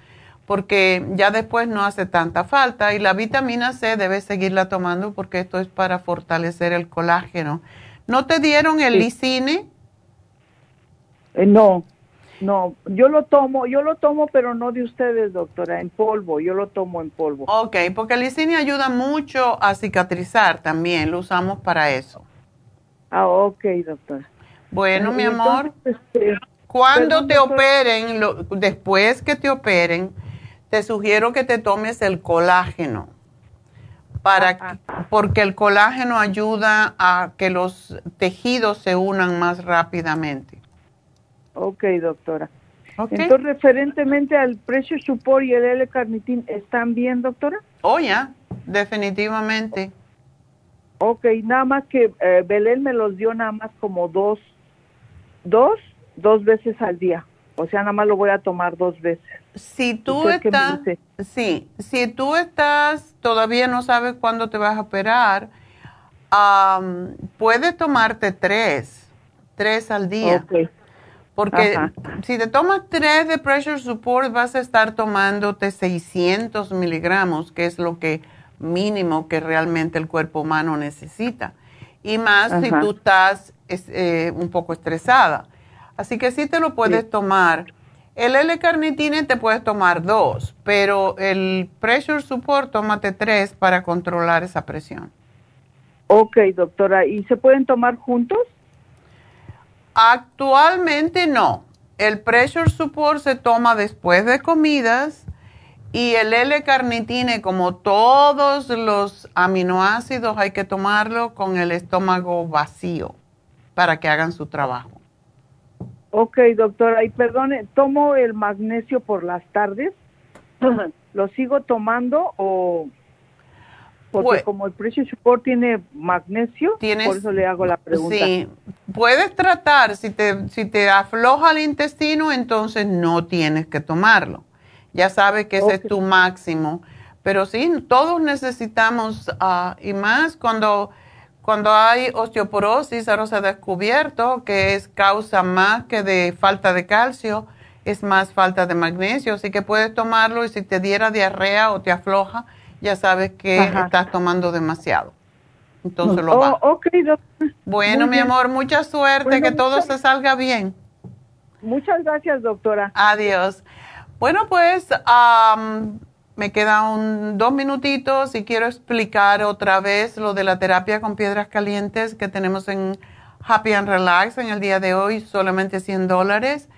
porque ya después no hace tanta falta y la vitamina C debes seguirla tomando porque esto es para fortalecer el colágeno. ¿No te dieron el licine? Eh, no, no, yo lo tomo, yo lo tomo, pero no de ustedes, doctora, en polvo, yo lo tomo en polvo. Ok, porque el licine ayuda mucho a cicatrizar también, lo usamos para eso. Ah, ok, doctora. Bueno, mi amor, este, cuando te operen, después que te operen, te sugiero que te tomes el colágeno para porque el colágeno ayuda a que los tejidos se unan más rápidamente. Ok, doctora. Entonces, referentemente al precio supor y el L-carnitín, ¿están bien, doctora? Oh, ya, definitivamente. Ok, nada más que eh, Belén me los dio nada más como dos, dos, dos veces al día. O sea, nada más lo voy a tomar dos veces. Si tú estás, sí, si tú estás, todavía no sabes cuándo te vas a operar, um, puedes tomarte tres, tres al día. Porque si te tomas tres de pressure support, vas a estar tomándote 600 miligramos, que es lo que mínimo que realmente el cuerpo humano necesita. Y más si tú estás eh, un poco estresada. Así que sí te lo puedes tomar el L-carnitine te puedes tomar dos, pero el pressure support tómate tres para controlar esa presión. Ok, doctora. ¿Y se pueden tomar juntos? Actualmente no. El pressure support se toma después de comidas y el L-carnitine, como todos los aminoácidos, hay que tomarlo con el estómago vacío para que hagan su trabajo. Ok, doctora, y perdone, ¿tomo el magnesio por las tardes? ¿Lo sigo tomando o...? Porque pues como el precio support tiene magnesio, por eso le hago la pregunta. Sí, puedes tratar, si te, si te afloja el intestino, entonces no tienes que tomarlo. Ya sabes que ese es tu máximo. Pero sí, todos necesitamos, uh, y más cuando cuando hay osteoporosis, ahora se ha descubierto que es causa más que de falta de calcio, es más falta de magnesio, así que puedes tomarlo y si te diera diarrea o te afloja, ya sabes que estás tomando demasiado. Entonces lo va. Oh, bueno, mi amor, mucha suerte, que todo se salga bien. Muchas gracias, doctora. Adiós. Bueno, pues me quedan dos minutitos y quiero explicar otra vez lo de la terapia con piedras calientes que tenemos en Happy and Relax en el día de hoy, solamente 100 dólares.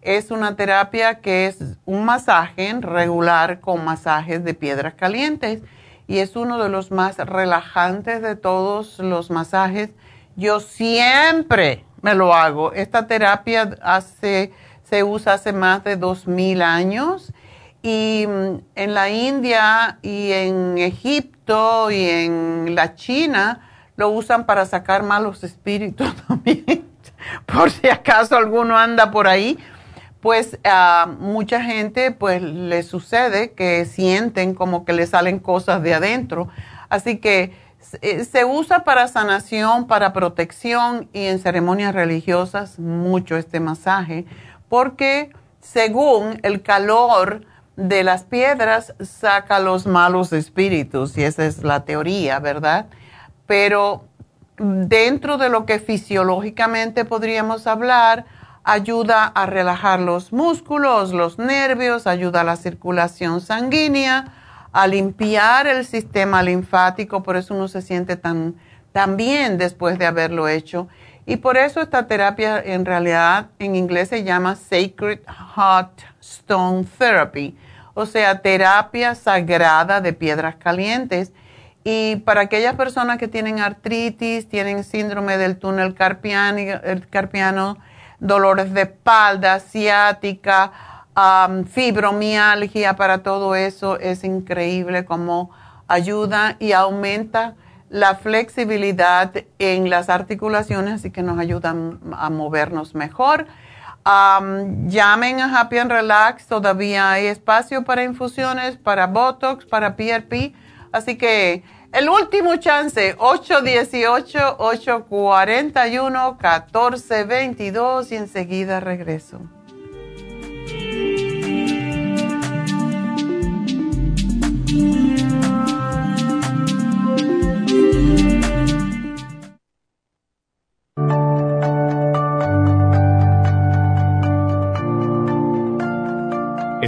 Es una terapia que es un masaje regular con masajes de piedras calientes y es uno de los más relajantes de todos los masajes. Yo siempre me lo hago. Esta terapia hace, se usa hace más de 2000 años y mm, en la India y en Egipto y en la China lo usan para sacar malos espíritus <laughs> también. por si acaso alguno anda por ahí, pues a mucha gente pues le sucede que sienten como que le salen cosas de adentro. Así que eh, se usa para sanación, para protección y en ceremonias religiosas mucho este masaje, porque según el calor de las piedras saca los malos espíritus, y esa es la teoría, ¿verdad? Pero dentro de lo que fisiológicamente podríamos hablar, ayuda a relajar los músculos, los nervios, ayuda a la circulación sanguínea, a limpiar el sistema linfático, por eso uno se siente tan, tan bien después de haberlo hecho. Y por eso esta terapia en realidad en inglés se llama Sacred Hot Stone Therapy o sea, terapia sagrada de piedras calientes. Y para aquellas personas que tienen artritis, tienen síndrome del túnel carpiano, dolores de espalda, ciática, fibromialgia, para todo eso es increíble como ayuda y aumenta la flexibilidad en las articulaciones, así que nos ayudan a movernos mejor llamen a Happy and Relax, todavía hay espacio para infusiones, para Botox, para PRP. Así que el último chance, 818-841-1422 y enseguida regreso.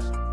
podcast.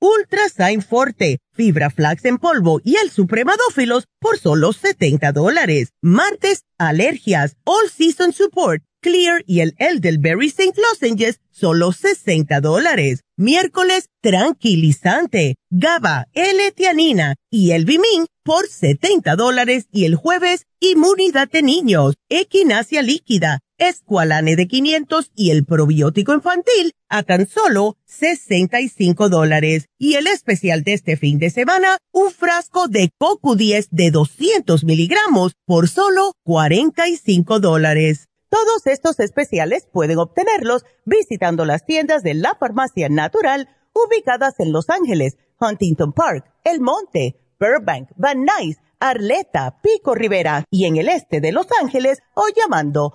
ultrasign forte, fibra flax en polvo y el supremadófilos por solo 70 dólares. Martes, alergias, all season support, Clear y el Elderberry St. Lozenges, solo 60 dólares. Miércoles, tranquilizante, GABA, L-Tianina y el Bimin por 70 dólares. Y el jueves, inmunidad de niños, equinacia líquida, escualane de 500 y el probiótico infantil a tan solo 65 dólares. Y el especial de este fin de semana, un frasco de Coco 10 de 200 miligramos por solo 45 dólares. Todos estos especiales pueden obtenerlos visitando las tiendas de la farmacia natural ubicadas en Los Ángeles, Huntington Park, El Monte, Burbank, Van Nuys, Arleta, Pico Rivera y en el este de Los Ángeles o llamando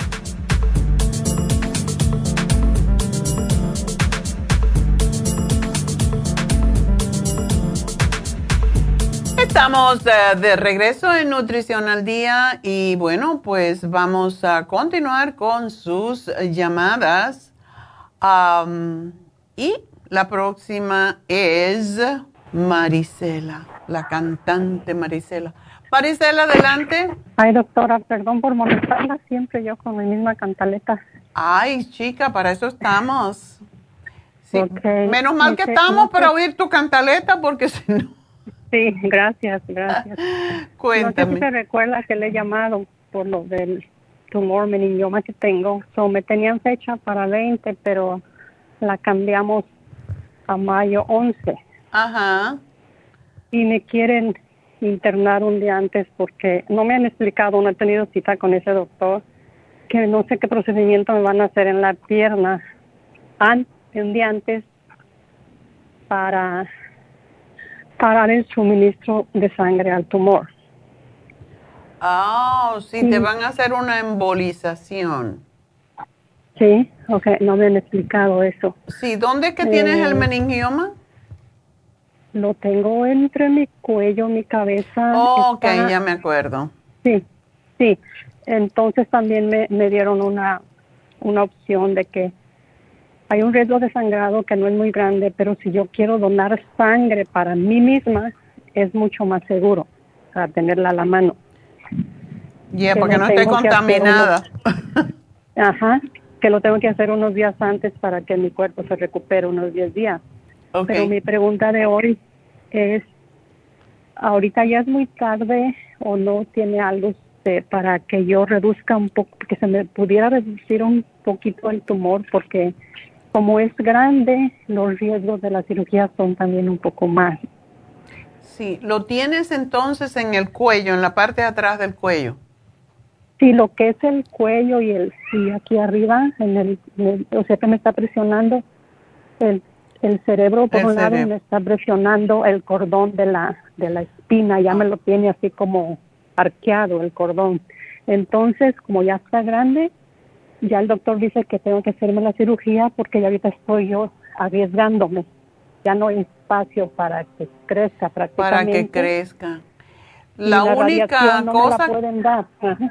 Estamos de, regreso en Nutrición al Día y bueno, pues vamos a continuar con sus llamadas. y la próxima es Marisela, la cantante Marisela. Marisela, adelante. Ay, doctora, perdón por molestarla, siempre yo con mi misma cantaleta. Ay, chica, para eso estamos. Menos mal que estamos para oír tu cantaleta, porque <laughs> si no... Sí, gracias, gracias. <laughs> Cuéntame. No sé si recuerda que le he llamado por lo del tumor meningioma que tengo. So, me tenían fecha para 20, pero la cambiamos a mayo 11. Ajá. Y me quieren internar un día antes porque no me han explicado, no he tenido cita con ese doctor, que no sé qué procedimiento me van a hacer en la pierna un día antes para parar el suministro de sangre al tumor. Ah, sí, te van a hacer una embolización. Sí, ok, no me han explicado eso. Sí, ¿dónde que tienes el eh, meningioma? Lo tengo entre mi cuello, mi cabeza. Oh, ok, ya me acuerdo. Sí, sí. Entonces también me, me dieron una, una opción de que hay un riesgo de sangrado que no es muy grande, pero si yo quiero donar sangre para mí misma, es mucho más seguro para tenerla a la mano. Ya, porque no esté contaminada. ajá, que lo tengo que hacer unos días antes para que mi cuerpo se recupere unos 10 días. Pero mi pregunta de hoy es, ahorita ya es muy tarde o no tiene algo para que yo reduzca un poco, que se me pudiera reducir un poquito el tumor, porque como es grande, los riesgos de la cirugía son también un poco más. Sí, ¿lo tienes entonces en el cuello, en la parte de atrás del cuello? Sí, lo que es el cuello y el sí aquí arriba, en el, o sea que me está presionando el, el cerebro por un lado me está presionando el cordón de la de la espina, ya me lo tiene así como arqueado el cordón. Entonces, como ya está grande, ya el doctor dice que tengo que hacerme la cirugía porque ya ahorita estoy yo arriesgándome. Ya no hay espacio para que crezca prácticamente. Para que crezca. La, única cosa...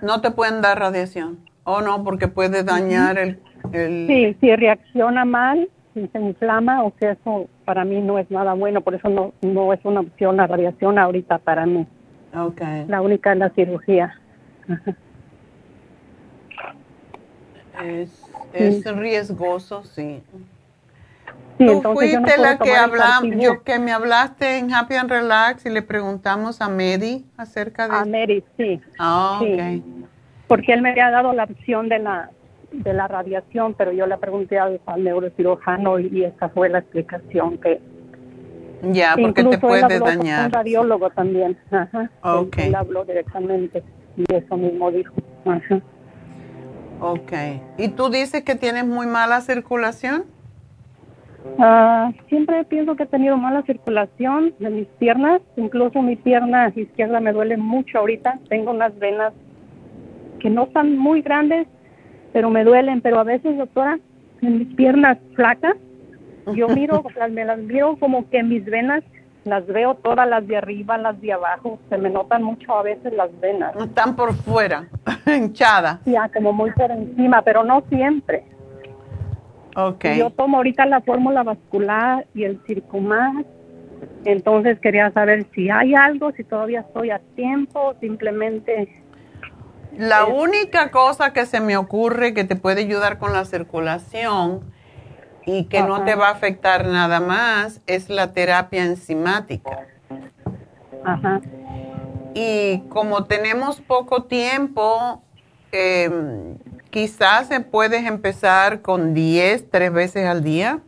No, te pueden dar radiación. O no, porque puede dañar el, el... Sí, si reacciona mal, si se inflama, o sea, eso para mí no es nada bueno. Por eso no, no es una opción la radiación ahorita para mí. Okay. La única es la cirugía. Es, es riesgoso, sí. Tú fuiste la que yo que me hablaste en Happy and Relax y le preguntamos a Medi acerca de... A Medi, sí. Ah, Porque él me había dado la opción de la de la radiación, pero yo le pregunté al, neurocirujano y, esa fue la explicación que... Ya, porque te puede dañar. un radiólogo también, ajá. Él, habló directamente y eso mismo dijo, ajá. Ok. ¿Y tú dices que tienes muy mala circulación? Ah, siempre pienso que he tenido mala circulación de mis piernas, incluso mi pierna izquierda me duele mucho ahorita. Tengo unas venas que no están muy grandes, pero me duelen. Pero a veces, doctora, en mis piernas flacas, yo miro, <laughs> me las miro como que mis venas las veo todas las de arriba, las de abajo, se me notan mucho a veces las venas. Están por fuera, <laughs> hinchadas. Ya, como muy por encima, pero no siempre. Okay. Yo tomo ahorita la fórmula vascular y el circumax, entonces quería saber si hay algo, si todavía estoy a tiempo, simplemente... La única cosa que se me ocurre que te puede ayudar con la circulación y que no te va a afectar nada más es la terapia enzimática. Ajá. Y como tenemos poco tiempo, eh, quizás puedes empezar con 10, tres veces al día.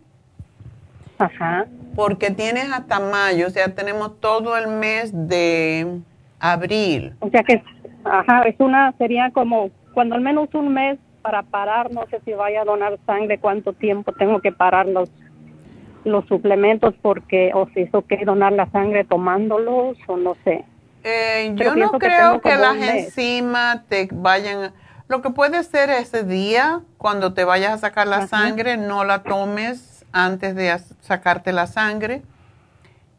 Ajá. Porque tienes hasta mayo, o sea, tenemos todo el mes de abril. O sea que, ajá, es una, sería como cuando al menos un mes para parar, no sé si vaya a donar sangre, cuánto tiempo tengo que parar los, los suplementos, porque, o si eso que donar la sangre tomándolos, o no sé. Eh, yo no creo que, las enzimas te vayan. Lo que puede ser ese día, cuando te vayas a sacar la sangre, no la tomes antes de sacarte la sangre.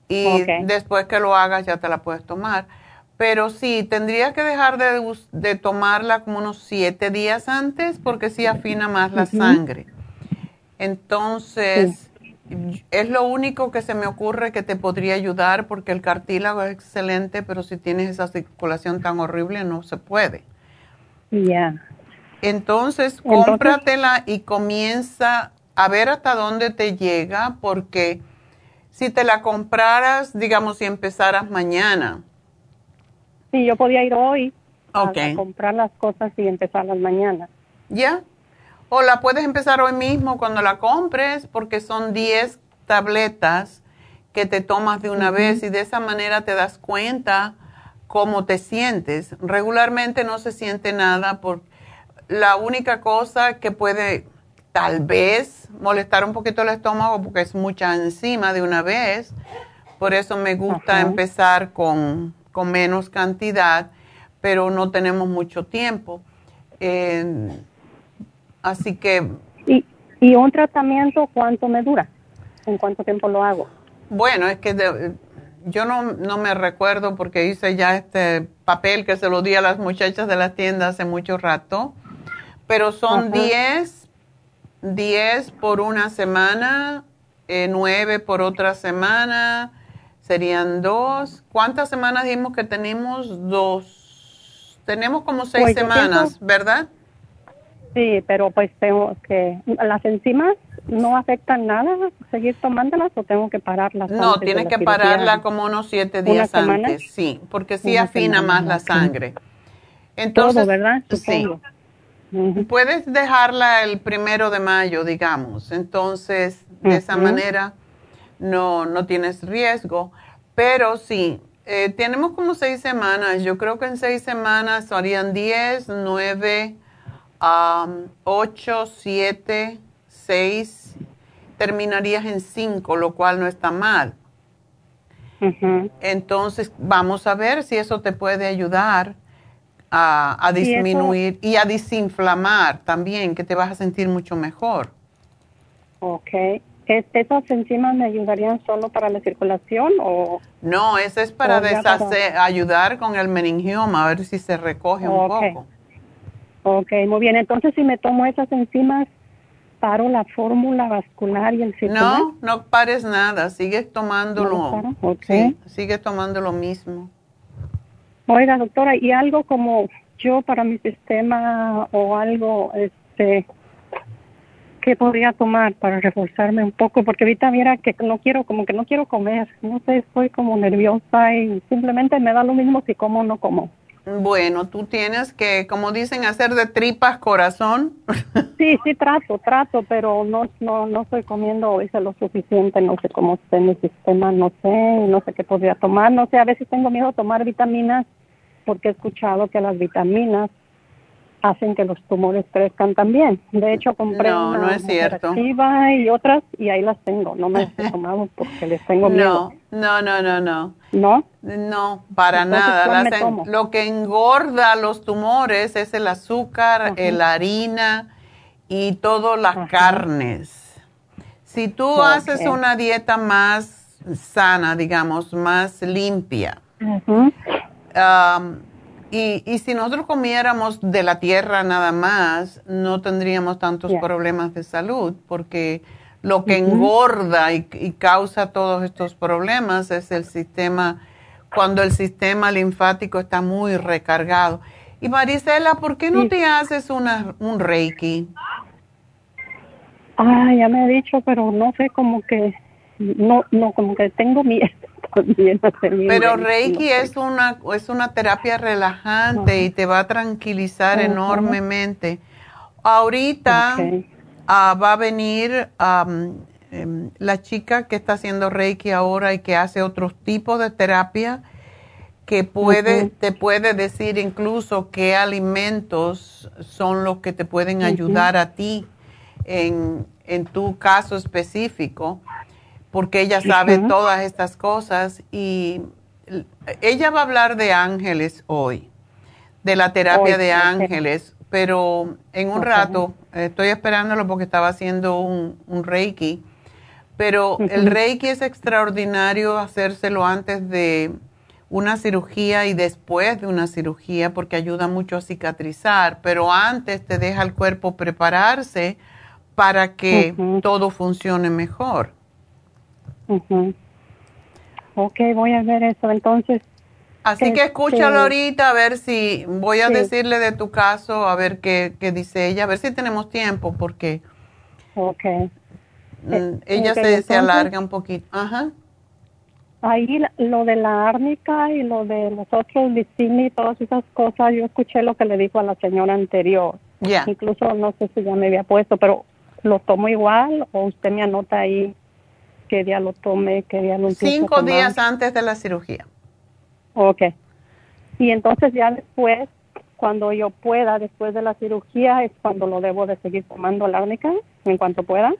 Y después que lo hagas, ya te la puedes tomar pero sí, tendría que dejar de, tomarla como unos siete días antes porque sí afina más la sangre. Entonces, es lo único que se me ocurre que te podría ayudar porque el cartílago es excelente, pero si tienes esa circulación tan horrible no se puede. Ya. Entonces, cómpratela y comienza a ver hasta dónde te llega porque si te la compraras, digamos, si empezaras mañana, Sí, yo podía ir hoy a, comprar las cosas y empezarlas mañana. Ya. O la puedes empezar hoy mismo cuando la compres porque son 10 tabletas que te tomas de una vez y de esa manera te das cuenta cómo te sientes. Regularmente no se siente nada por la única cosa que puede tal vez molestar un poquito el estómago porque es mucha enzima de una vez. Por eso me gusta empezar con con menos cantidad, pero no tenemos mucho tiempo. así que... ¿Y, ¿Y un tratamiento cuánto me dura? ¿En cuánto tiempo lo hago? Bueno, es que yo no, no, me recuerdo porque hice ya este papel que se lo di a las muchachas de la tienda hace mucho rato, pero son 10 10 por una semana, eh, 9 por otra semana, serían dos. ¿Cuántas semanas dijimos que tenemos? Dos. Tenemos como seis Pues semanas, pienso- ¿verdad? Sí, pero pues tengo que... ¿Las enzimas no afectan nada seguir tomándolas o tengo que pararlas? No, tienes que pararla como unos siete ¿Una días semana? antes, sí, porque sí Una afina semana, más la sangre. Entonces, Todo, ¿verdad? Sí. Puedes dejarla el primero de mayo, digamos. Entonces, de esa manera no, no tienes riesgo. Pero sí, eh, tenemos como seis semanas. Yo creo que en seis semanas harían 10, 9, 8, 7, 6. Terminarías en 5, lo cual no está mal. Entonces, vamos a ver si eso te puede ayudar a, a Y disminuir y a desinflamar también, que te vas a sentir mucho mejor. Ok. ¿Es- ¿Esas enzimas me ayudarían solo para la circulación o...? No, ese es para deshacer, ayudar con el meningioma, a ver si se recoge un poco. Ok, muy bien. Entonces, si me tomo esas enzimas, ¿paro la fórmula vascular y el circular? No, no pares nada, sigues ¿No tomándolo. lo paro? Ok. Sí, sigues tomando lo mismo. Oiga, doctora, ¿y algo como yo para mi sistema o algo este que podría tomar para reforzarme un poco? Porque ahorita mira que no quiero, como que no quiero comer. No sé, estoy como nerviosa y simplemente me da lo mismo si como o no como. Bueno, tú tienes que, como dicen, hacer de tripas corazón. <laughs> Sí, sí trato, trato, pero no no no estoy comiendo hoy lo suficiente, no sé cómo está mi sistema, no sé, no sé qué podría tomar, no sé, a veces tengo miedo a tomar vitaminas porque he escuchado que las vitaminas hacen que los tumores crezcan también. De hecho, compré No, una no es cierto. Activa y otras y ahí las tengo, no me las he <laughs> tomado porque les tengo miedo. No, no, no, no, no. ¿No? No, para Entonces, nada. ¿cuál Las en- lo que engorda los tumores es el azúcar, la harina y todas las carnes. Si tú haces una dieta más sana, digamos, más limpia, um, y, y si nosotros comiéramos de la tierra nada más, no tendríamos tantos problemas de salud, porque lo que engorda y, y causa todos estos problemas es el sistema, cuando el sistema linfático está muy recargado. Y Marisela, ¿por qué no te haces una, un reiki? Ah, ya me ha dicho, pero no sé, como que no no como que tengo miedo también a hacer mi Pero Reiki es una es una terapia relajante y te va a tranquilizar Ajá. enormemente. Ahorita ah, va a venir em, la chica que está haciendo Reiki ahora y que hace otros tipos de terapia que puede te puede decir incluso qué alimentos son los que te pueden ayudar a ti en, en tu caso específico porque ella sabe todas estas cosas y ella va a hablar de ángeles hoy, de la terapia Hoy, de ángeles, pero en un rato, eh, estoy esperándolo porque estaba haciendo un, un reiki, pero el reiki es extraordinario hacérselo antes de una cirugía y después de una cirugía porque ayuda mucho a cicatrizar, pero antes te deja el cuerpo prepararse para que todo funcione mejor. Ujú. Ok, voy a ver eso. Entonces, Así que Este- escúchalo ahorita a ver si voy a Sí. decirle de tu caso, a ver qué, qué dice ella, a ver si tenemos tiempo, porque ok. mm, Eh, ella se, se entonces- alarga un poquito. Ajá. Ahí lo de la árnica y lo de los otros lisini y todas esas cosas, yo escuché lo que le dijo a la señora anterior. Ya. Incluso no sé si ya me había puesto, pero ¿lo tomo igual o usted me anota ahí qué día lo tome, qué día lo Cinco tomar? días antes de la cirugía. Ok. Y entonces ya después, cuando yo pueda, después de la cirugía, es cuando lo debo de seguir tomando la árnica, en cuanto pueda.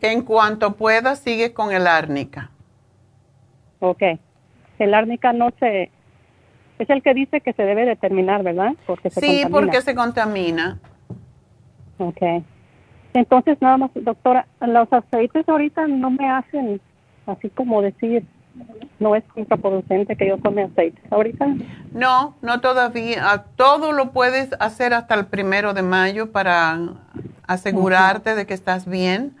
En cuanto pueda, sigue con el árnica. Ok. El árnica no se... Es el que dice que se debe de terminar, ¿verdad? Porque se Sí, contamina. porque se contamina. Ok. Entonces, nada más, doctora, los aceites ahorita no me hacen así como decir, no es contraproducente que yo tome aceites ahorita. No, no todavía. Ah, Todo lo puedes hacer hasta el primero de mayo para asegurarte de que estás bien,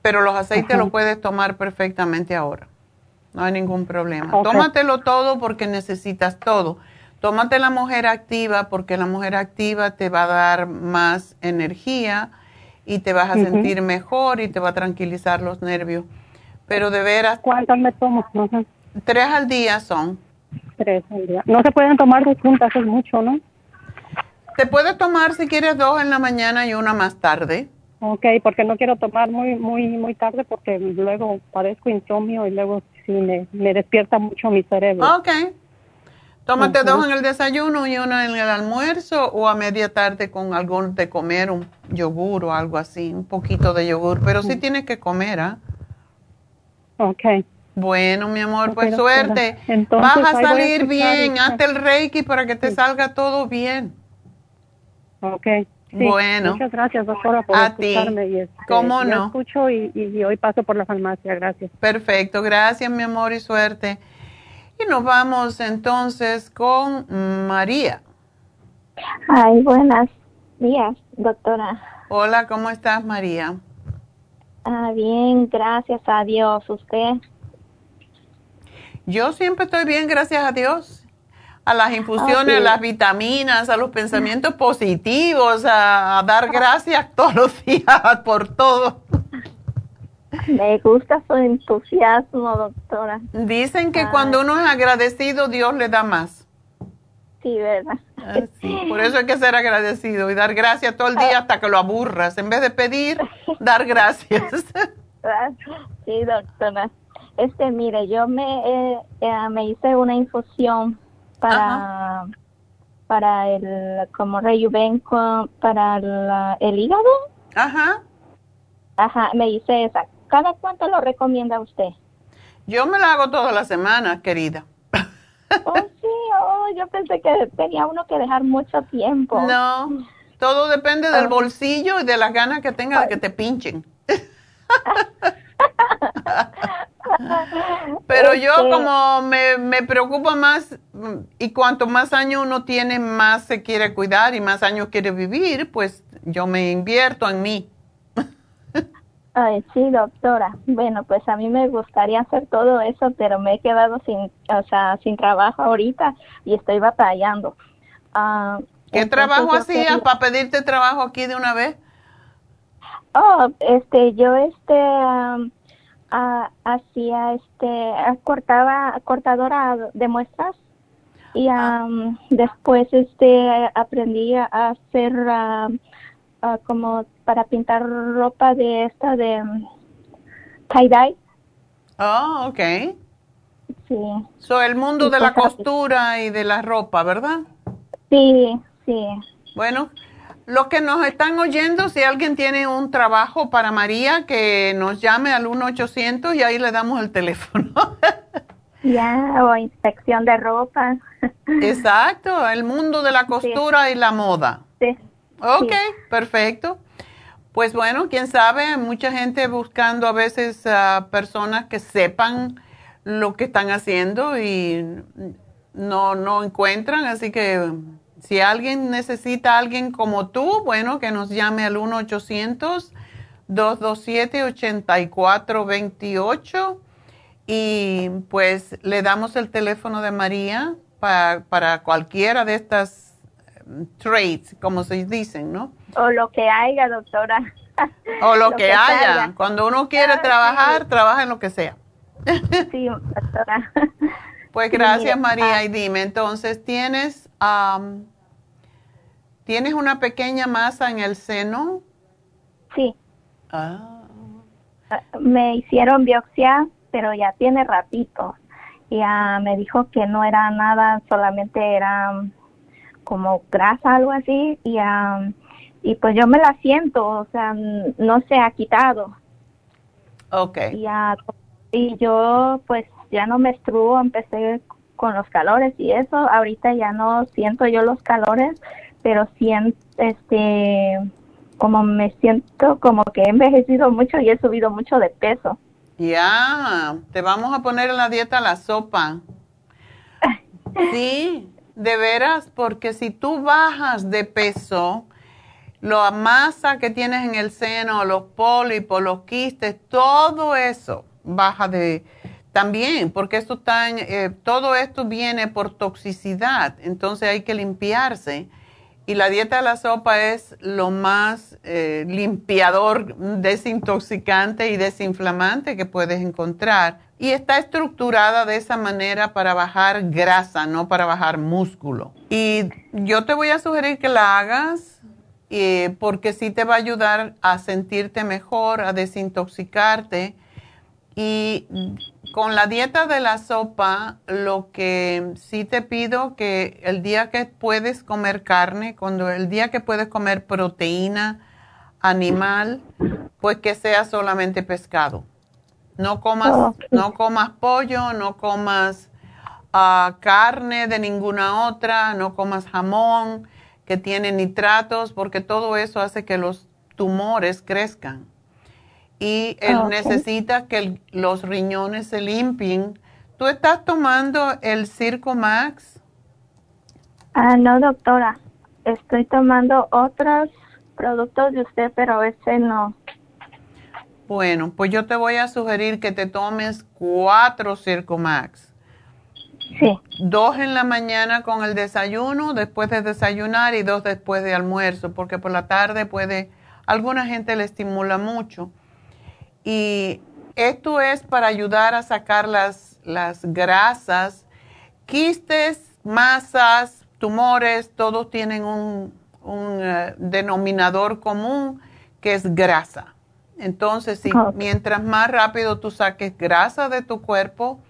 pero los aceites los puedes tomar perfectamente ahora. No hay ningún problema. Tómatelo todo porque necesitas todo. Tómate la mujer activa porque la mujer activa te va a dar más energía y te vas a sentir mejor y te va a tranquilizar los nervios. Pero de veras... ¿Cuántas me tomo? Tres al día son. Tres al día. No se pueden tomar dos juntas, es mucho, ¿no? Te puedes tomar si quieres dos en la mañana y una más tarde. Ok, porque no quiero tomar muy muy muy tarde porque luego padezco insomnio y luego sí me, me despierta mucho mi cerebro. Ok. Tómate dos en el desayuno y una en el almuerzo o a media tarde con algo de comer, un yogur o algo así, un poquito de yogur, pero sí tienes que comer, ¿ah? Ok. Bueno, mi amor, pues suerte. Vas a salir bien, hazte el reiki para que te salga todo bien. Ok. bueno. Muchas gracias, doctora, por escucharme. Y este, ¿Cómo no? escucho y, y hoy paso por la farmacia. Gracias. Perfecto. Gracias, mi amor, y suerte. Y nos vamos entonces con María. Ay, buenos días, doctora. Hola, ¿cómo estás, María? Ah, bien, gracias a Dios. ¿Usted? Yo siempre estoy bien, gracias a Dios. A las infusiones, a las vitaminas, a los pensamientos positivos, a dar gracias todos los <laughs> días por todo. Me gusta su entusiasmo, doctora. Dicen que cuando uno es agradecido, Dios le da más. Sí, ¿verdad? Ah, Por eso hay que ser agradecido y dar gracias todo el día hasta que lo aburras. En vez de pedir, dar gracias. <laughs> Sí, doctora. Este, mire, yo me, eh, eh, me hice una infusión para, para el, como rejuven para el hígado. Ajá. Ajá, me hice esa. ¿Cada cuánto lo recomienda usted? Yo me la hago toda la semana, querida. Oh, sí, oh, yo pensé que tenía uno que dejar mucho tiempo. No, todo depende del bolsillo y de las ganas que tenga de que te pinchen. <laughs> Pero yo Este- como me, me preocupa más y cuanto más años uno tiene, más se quiere cuidar y más años quiere vivir, pues yo me invierto en mí. Ay, sí, doctora. Bueno, pues a mí me gustaría hacer todo eso, pero me he quedado sin, o sea, sin trabajo ahorita y estoy batallando. Ah, ¿Qué trabajo hacías quería- para pedirte trabajo aquí de una vez? Oh, este, yo este am, ah, hacía este cortaba cortadora de muestras y am, después este aprendí a hacer como para pintar ropa de esta de mm, tie dye. Oh, ok. Sí. So, el mundo Y de la así. costura y de la ropa, ¿verdad? Sí, sí. Bueno, los que nos están oyendo, si alguien tiene un trabajo para María, que nos llame al 1-800 y ahí le damos el teléfono. <laughs> Ya, o inspección de ropa. <laughs> Exacto, el mundo de la costura y la moda. Sí. Ok, Sí. perfecto. Pues bueno, quién sabe, mucha gente buscando a veces a personas que sepan lo que están haciendo y no, no encuentran, así que si alguien necesita a alguien como tú, bueno, que nos llame al 1-800-227-8428 y pues le damos el teléfono de María para, para cualquiera de estas trades, como se dicen, ¿no? O lo que haya, doctora. O lo, que, haya. salga. Cuando uno quiere Ah, trabajar, trabaja en lo que sea. Sí, doctora. Pues gracias, María. Y dime, entonces, ¿tienes, am, ¿tienes una pequeña masa en el seno? Sí. Ah, Me hicieron biopsia, pero ya tiene ratito. Y ah, me dijo que no era nada, solamente era como grasa, algo así. Y, ah, y pues yo me la siento, o sea, no se ha quitado. ok. Y, ah, y yo pues ya no menstruo, empecé con los calores y eso. Ahorita ya no siento yo los calores, pero siento, este, como me siento como que he envejecido mucho y he subido mucho de peso. Ya, te vamos a poner en la dieta la sopa. <laughs> Sí, de veras, porque si tú bajas de peso, la masa que tienes en el seno, los pólipos, los quistes, todo eso baja de también, porque esto está eh, todo esto viene por toxicidad, entonces hay que limpiarse. Y la dieta de la sopa es lo más eh, limpiador, desintoxicante y desinflamante que puedes encontrar. Y está estructurada de esa manera para bajar grasa, no para bajar músculo. Y yo te voy a sugerir que la hagas eh, porque sí te va a ayudar a sentirte mejor, a desintoxicarte. Y con la dieta de la sopa, lo que sí te pido que el día que puedes comer carne, cuando el día que puedes comer proteína animal, pues que sea solamente pescado. No comas, no comas pollo, no comas ah, carne de ninguna otra, no comas jamón que tiene nitratos, porque todo eso hace que los tumores crezcan. Y él ah, necesita que los riñones se limpien. ¿Tú estás tomando el Circo Max? Ah, no, doctora. Estoy tomando otros productos de usted, pero ese no. Bueno, pues yo te voy a sugerir que te tomes cuatro Circo Max Sí. Dos en la mañana con el desayuno, después de desayunar y dos después de almuerzo, porque por la tarde puede, alguna gente le estimula mucho. Y esto es para ayudar a sacar las, las grasas, quistes, masas, tumores, todos tienen un, un eh, denominador común que es grasa. Entonces, si, mientras más rápido tú saques grasa de tu cuerpo,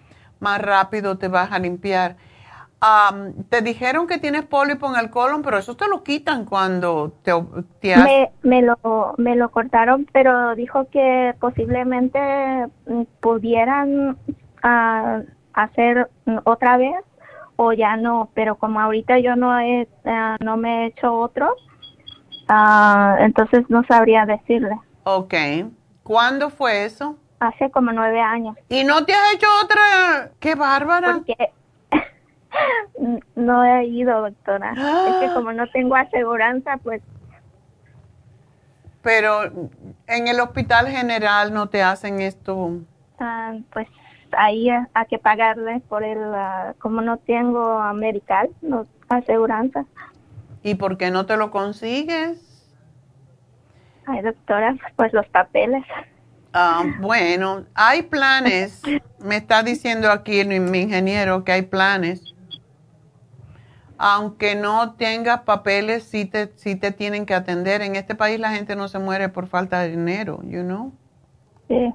más rápido te vas a limpiar. te dijeron que tienes pólipo en el colon, pero eso te lo quitan cuando te, te me, me, lo, me lo cortaron, pero dijo que posiblemente mm, pudieran ah, hacer otra vez o ya no, pero como ahorita yo no he, ah, no me he hecho otro, ah, entonces no sabría decirle. Ok. ¿Cuándo fue eso? hace como nueve años. ¿Y no te has hecho otra? ¡Qué bárbara! Porque <laughs> no he ido, doctora. Es que como no tengo aseguranza, pues... Pero en el hospital general no te hacen esto. Ah, pues ahí hay que pagarle por el... Ah, como no tengo medical, no aseguranza. ¿Y por qué no te lo consigues? Ay, doctora, pues los papeles. Ah, bueno, hay planes. <laughs> Me está diciendo aquí mi ingeniero que hay planes. Aunque no tengas papeles, sí te, sí te tienen que atender. En este país la gente no se muere por falta de dinero, you know. Sí.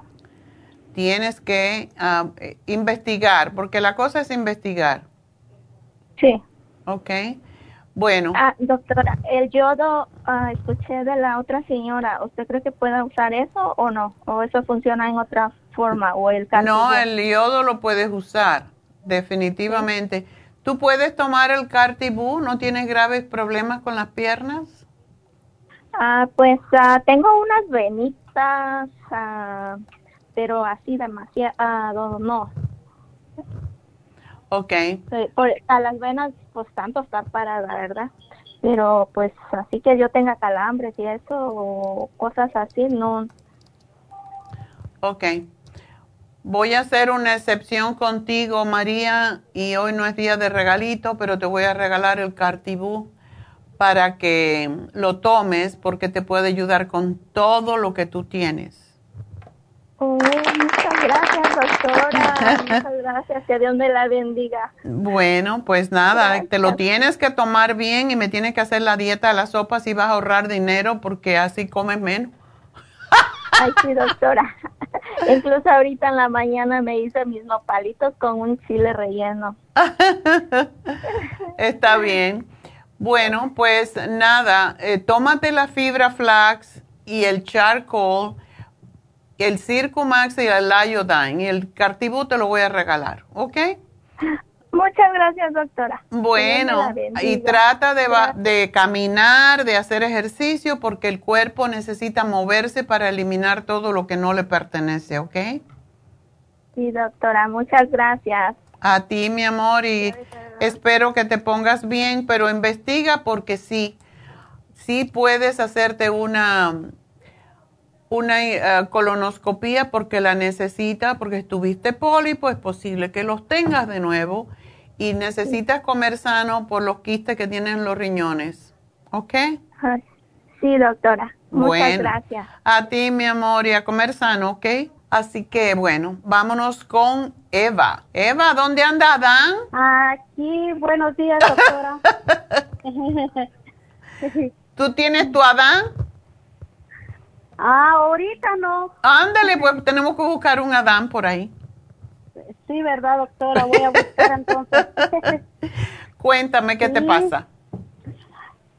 Tienes que ah, investigar, porque la cosa es investigar. Sí. Ok. Bueno. Ah, doctora, el yodo, ah, escuché de la otra señora, ¿usted cree que pueda usar eso o no? ¿O eso funciona en otra forma? o el No, el yodo lo puedes usar, definitivamente. ¿Tú puedes tomar el Cartibú? ¿No tienes graves problemas con las piernas? Ah, pues ah, tengo unas venitas, ah, pero así demasiado, no. Ok. a las venas, pues tanto estar parada, ¿verdad? Pero pues así que yo tenga calambres y eso, o cosas así, no. Ok. Voy a hacer una excepción contigo, María, y hoy no es día de regalito, pero te voy a regalar el Cartibú para que lo tomes porque te puede ayudar con todo lo que tú tienes. Oh, muchas gracias, doctora. muchas <laughs> gracias. Que Dios me la bendiga. Bueno, pues nada, te lo tienes que tomar bien y me tienes que hacer la dieta de las sopas y vas a ahorrar dinero porque así comes menos. <laughs> Ay, sí, doctora. <laughs> Incluso ahorita en la mañana me hice mis nopalitos con un chile relleno. Está bien. Bueno, pues nada, eh, tómate la fibra flax y el charcoal el Circo Max y el Iodine y el Cartibú te lo voy a regalar, ¿ok? Muchas gracias, doctora. Bueno, y trata de, de caminar, de hacer ejercicio, porque el cuerpo necesita moverse para eliminar todo lo que no le pertenece, ¿ok? Sí, doctora, muchas gracias. A ti, mi amor, y espero que te pongas bien, pero investiga porque sí sí puedes hacerte una, una eh, colonoscopía porque la necesita, porque tuviste pólipo, es posible que los tengas de nuevo y necesitas comer sano por los quistes que tienen los riñones. ¿Ok? Sí, doctora. Muchas Bueno. gracias. A ti, mi amor, y a comer sano, ¿ok? Así que, bueno, vámonos con Eva. Eva, ¿dónde anda Adán? Aquí, buenos días, doctora. <laughs> <laughs> ¿Tú tienes tu Adán? Ah, ahorita no. Ándale, pues tenemos que buscar un Adán por ahí. Sí, ¿verdad, doctora? Voy a buscar entonces. <laughs> Cuéntame qué te pasa.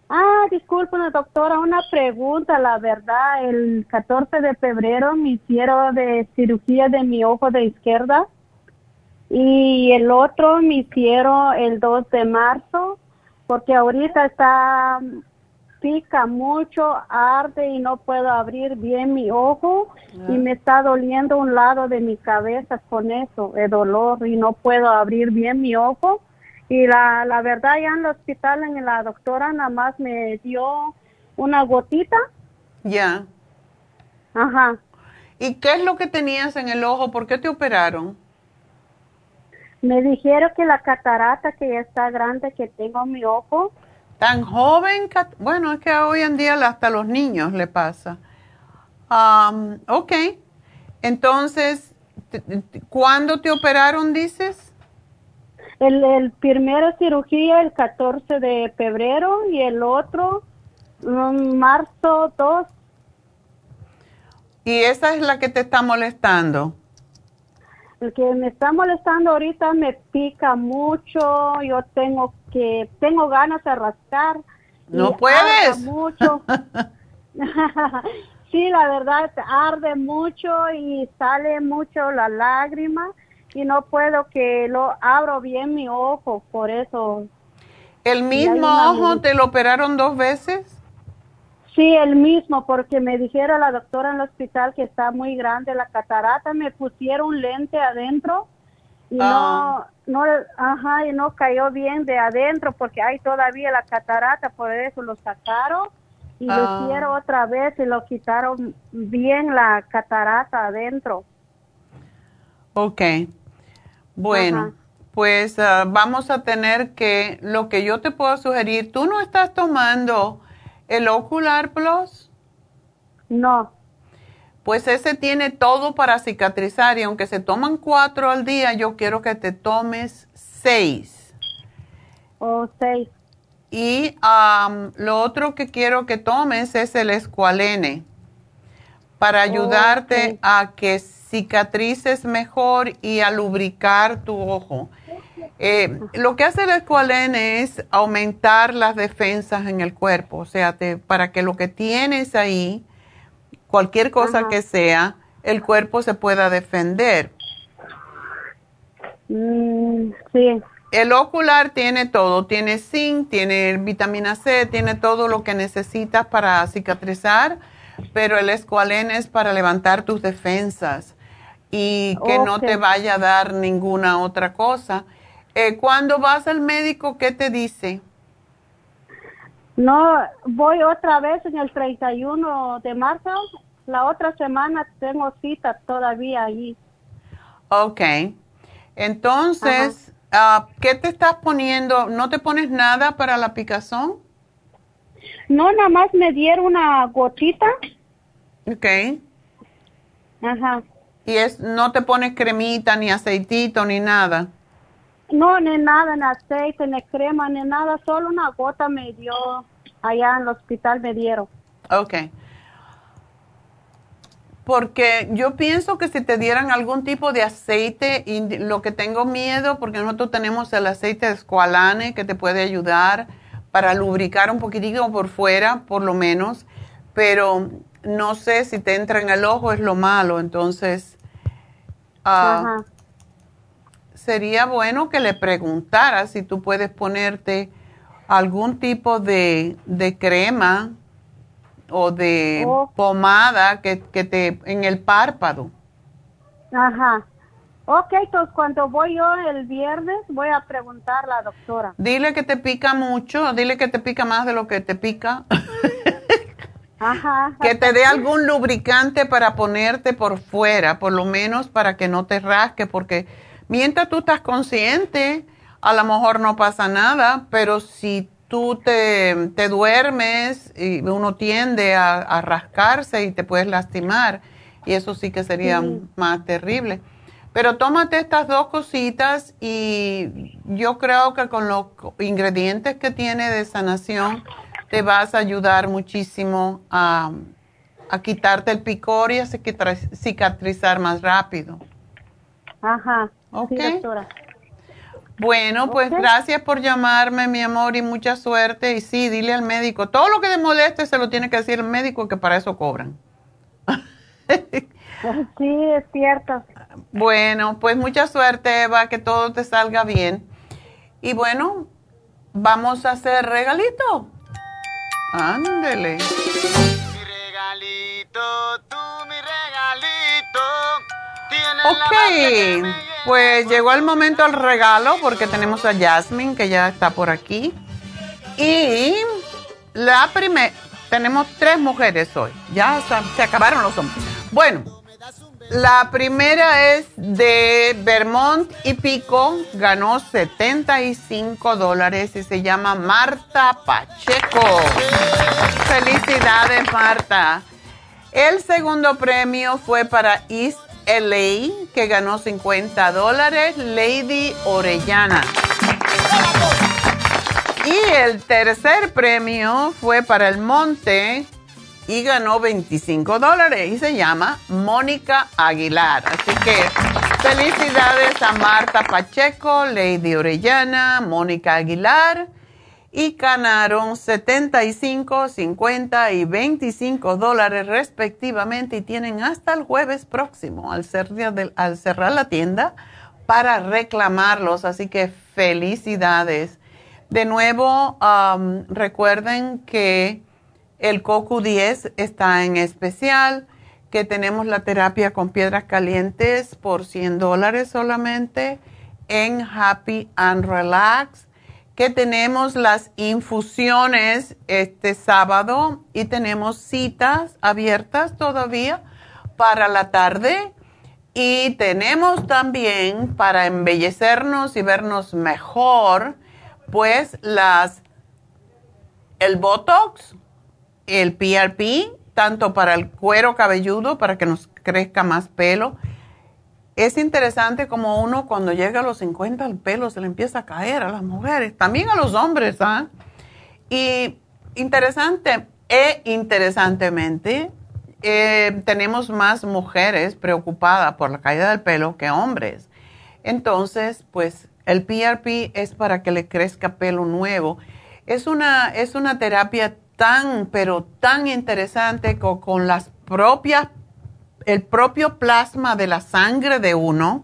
ah, discúlpeme, doctora, una pregunta. La verdad, el 14 de febrero me hicieron de cirugía de mi ojo de izquierda y el otro me hicieron el 2 de marzo porque ahorita está pica mucho, arde y no puedo abrir bien mi ojo y me está doliendo un lado de mi cabeza con eso, el dolor y no puedo abrir bien mi ojo. Y la, la verdad ya en el hospital en la doctora nada más me dio una gotita. Ya. Ajá. ¿Y qué es lo que tenías en el ojo? ¿Por qué te operaron? Me dijeron que la catarata que ya está grande que tengo en mi ojo. ¿Tan joven? Bueno, es que hoy en día hasta a los niños le pasa. Am, ok. Entonces, ¿cuándo te operaron, dices? El, el primero cirugía el 14 de febrero y el otro mm, marzo 2. Y esa es la que te está molestando. El que me está molestando ahorita me pica mucho, yo tengo que, tengo ganas de rascar. No puedes. mucho. <laughs> sí, la verdad, arde mucho y sale mucho la lágrima y no puedo que lo abro bien mi ojo, por eso. ¿El mismo ojo luz. te lo operaron dos veces? Sí, el mismo, porque me dijeron la doctora en el hospital que está muy grande la catarata, me pusieron un lente adentro y Ah. no, no, ajá, y no cayó bien de adentro porque hay todavía la catarata, por eso lo sacaron y Ah. lo hicieron otra vez y lo quitaron bien la catarata adentro. Ok. Bueno, Ajá. pues ah, vamos a tener que, lo que yo te puedo sugerir, ¿tú no estás tomando el Ocular Plus? No. Pues ese tiene todo para cicatrizar y aunque se toman cuatro al día, yo quiero que te tomes seis. O seis. Y lo otro que quiero que tomes es el escualene para ayudarte a que cicatrices mejor y a lubricar tu ojo. Eh, lo que hace el escualene es aumentar las defensas en el cuerpo, o sea, te- para que lo que tienes ahí, cualquier cosa Ajá. que sea, el cuerpo se pueda defender. Mm, sí. El ocular tiene todo, tiene zinc, tiene vitamina C, tiene todo lo que necesitas para cicatrizar, pero el escualene es para levantar tus defensas y que no te vaya a dar ninguna otra cosa. Eh, cuando vas al médico, ¿qué te dice? No, voy otra vez en el 31 de marzo. La otra semana tengo cita todavía allí. Ok. Entonces, ah, ¿qué te estás poniendo? ¿No te pones nada para la picazón? No, nada más me dieron una gotita. Ok. Ajá. Y es, no te pones cremita, ni aceitito, ni nada. No, ni nada, ni aceite, ni crema, ni nada. Solo una gota me dio allá en el hospital, me dieron. Ok. Porque yo pienso que si te dieran algún tipo de aceite, y lo que tengo miedo, porque nosotros tenemos el aceite de escualane que te puede ayudar para lubricar un poquitito por fuera, por lo menos, pero no sé si te entra en el ojo, es lo malo. Entonces, ah, Ajá. Sería bueno que le preguntaras si tú puedes ponerte algún tipo de, de crema o de Oh. pomada que, que te en el párpado. Ajá. Ok, entonces cuando voy yo el viernes voy a preguntar a la doctora. Dile que te pica mucho, dile que te pica más de lo que te pica. <laughs> Ajá. <laughs> que te dé algún lubricante para ponerte por fuera, por lo menos para que no te rasque, porque mientras tú estás consciente, a lo mejor no pasa nada, pero si tú te, te duermes y uno tiende a, rascarse y te puedes lastimar, y eso sí que sería más terrible. Pero tómate estas dos cositas y yo creo que con los ingredientes que tiene de sanación te vas a ayudar muchísimo a, quitarte el picor y a cicatrizar más rápido. Ajá. Ok. Bueno, pues gracias por llamarme, mi amor, y mucha suerte. Y sí, dile al médico, todo lo que te moleste se lo tiene que decir el médico, que para eso cobran. <laughs> sí, es cierto. Bueno, pues mucha suerte, Eva, que todo te salga bien. Y bueno, vamos a hacer regalito. Ándele. Mi regalito, tú mi regalito. Ok, pues llegó el momento del regalo porque tenemos a Jasmine que ya está por aquí. Y la primera, tenemos tres mujeres hoy. Ya se acabaron los hombres. Bueno, la primera es de Vermont y Pico, ganó 75 dólares y se llama Marta Pacheco. Felicidades, Marta. El segundo premio fue para East LA, que ganó 50 dólares, Lady Orellana. Y el tercer premio fue para el Monte y ganó 25 dólares y se llama Mónica Aguilar. Así que felicidades a Marta Pacheco, Lady Orellana, Mónica Aguilar y ganaron 75, 50 y 25 dólares respectivamente y tienen hasta el jueves próximo al, cerrar la tienda para reclamarlos. Así que felicidades. De nuevo, recuerden que el CoQ10 está en especial, que tenemos la terapia con piedras calientes por 100 dólares solamente en Happy and Relax, que tenemos las infusiones este sábado y tenemos citas abiertas todavía para la tarde. Y tenemos también para embellecernos y vernos mejor, pues las el Botox el PRP, tanto para el cuero cabelludo, para que nos crezca más pelo. Es interesante como uno cuando llega a los 50 el pelo se le empieza a caer a las mujeres, también a los hombres, ¿ah? Y interesante, e interesantemente, eh, tenemos más mujeres preocupadas por la caída del pelo que hombres. Entonces, pues el PRP es para que le crezca pelo nuevo. Es una, es una terapia tan, pero tan interesante con, las propias, el propio plasma de la sangre de uno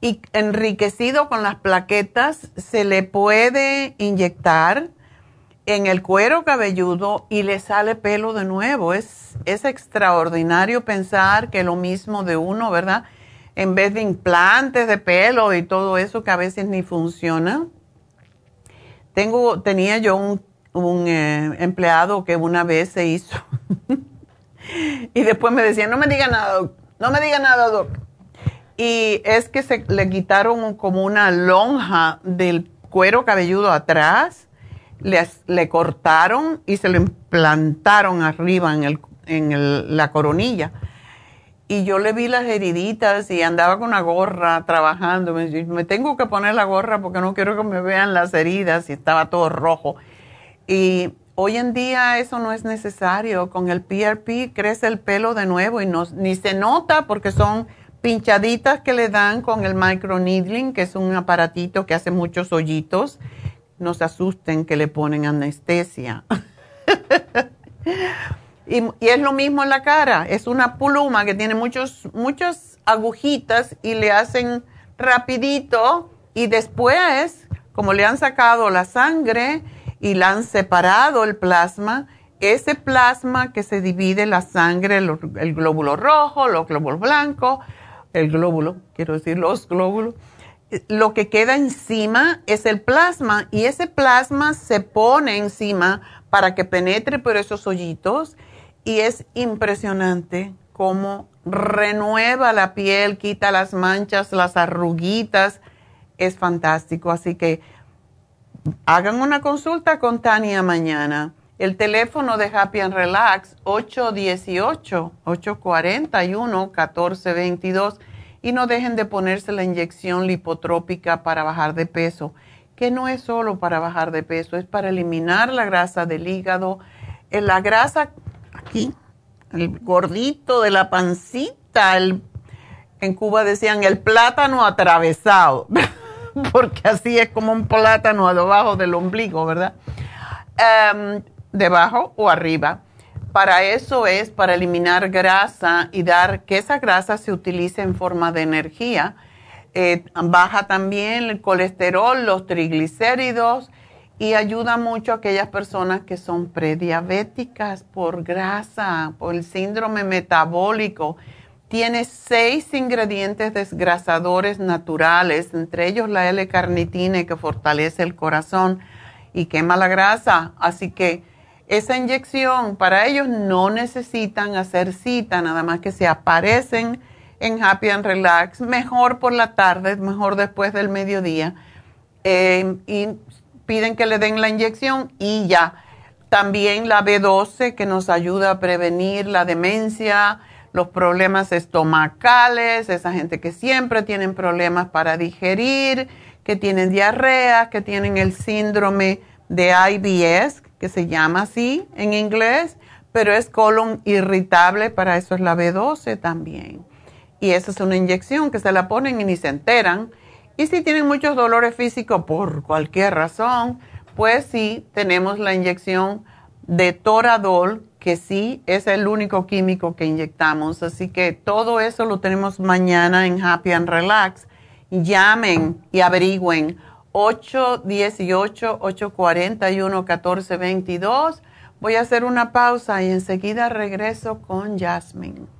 y enriquecido con las plaquetas, se le puede inyectar en el cuero cabelludo y le sale pelo de nuevo. Es, es extraordinario pensar que lo mismo de uno, ¿verdad? En vez de implantes de pelo y todo eso que a veces ni funciona. Tengo, tenía yo un eh, empleado que una vez se hizo. <laughs> y después me decía, no me diga nada, doc. no me diga nada, doc. Y es que se le quitaron como una lonja del cuero cabelludo atrás, le, le cortaron y se lo implantaron arriba en, el, en la coronilla. Y yo le vi las heriditas y andaba con una gorra trabajando. Me, me tengo que poner la gorra porque no quiero que me vean las heridas y estaba todo rojo. Y hoy en día eso no es necesario. Con el PRP crece el pelo de nuevo y no, ni se nota porque son pinchaditas que le dan con el microneedling, que es un aparatito que hace muchos hoyitos. No se asusten que le ponen anestesia. <laughs> y, es lo mismo en la cara. Es una pluma que tiene muchos, muchas agujitas y le hacen rapidito y después, como le han sacado la sangre, y la han separado el plasma, ese plasma que se divide la sangre, el, glóbulo rojo, los glóbulos blancos, el glóbulo, quiero decir los glóbulos, lo que queda encima es el plasma y ese plasma se pone encima para que penetre por esos hoyitos y es impresionante cómo renueva la piel, quita las manchas, las arruguitas, es fantástico. Así que hagan una consulta con Tania mañana. El teléfono de Happy and Relax 818-841-1422 y no dejen de ponerse la inyección lipotrópica para bajar de peso, que no es solo para bajar de peso, es para eliminar la grasa del hígado, eh, la grasa aquí, el gordito de la pancita, en Cuba decían el plátano atravesado, <laughs> <laughs> porque así es como un plátano debajo del ombligo, ¿verdad? Em, debajo o arriba. Para eso es para eliminar grasa y dar que esa grasa se utilice en forma de energía. Eh, baja también el colesterol, los triglicéridos y ayuda mucho a aquellas personas que son prediabéticas por grasa, por el síndrome metabólico. Tiene seis ingredientes desgrasadores naturales, entre ellos la L-carnitina que fortalece el corazón y quema la grasa. Así que esa inyección, para ellos no necesitan hacer cita, nada más que se aparecen en Happy and Relax, mejor por la tarde, mejor después del mediodía, eh, y piden que le den la inyección y ya. También la B12 que nos ayuda a prevenir la demencia, los problemas estomacales, esa gente que siempre tienen problemas para digerir, que tienen diarrea, que tienen el síndrome de IBS, que se llama así en inglés, pero es colon irritable, para eso es la B12 también. Y esa es una inyección que se la ponen y ni se enteran. Y si tienen muchos dolores físicos por cualquier razón, pues sí, tenemos la inyección de Toradol, que sí es el único químico que inyectamos. Así que todo eso lo tenemos mañana en Happy and Relax. Llamen y averigüen 818-841-1422. Voy a hacer una pausa y enseguida regreso con Jasmine.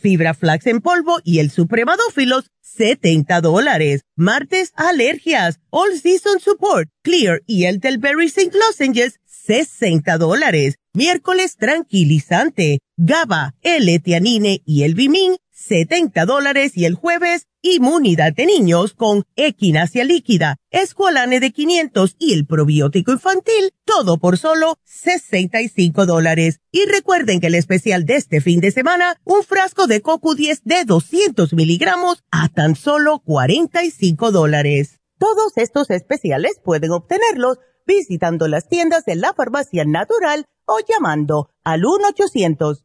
fibra flax en polvo y el supremadófilos 70 dólares. Martes, alergias, All Season Support, Clear y el Berry St. Lozenges, 60 dólares. Miércoles, tranquilizante, GABA, L-Tianine y el Bimin, 70 dólares y el jueves Inmunidad de Niños con Equinacia Líquida, Escualane de 500 y el probiótico infantil, todo por solo 65 dólares. Y recuerden que el especial de este fin de semana, un frasco de Coco 10 de 200 miligramos a tan solo 45 dólares. Todos estos especiales pueden obtenerlos visitando las tiendas de la farmacia natural o llamando al 1 800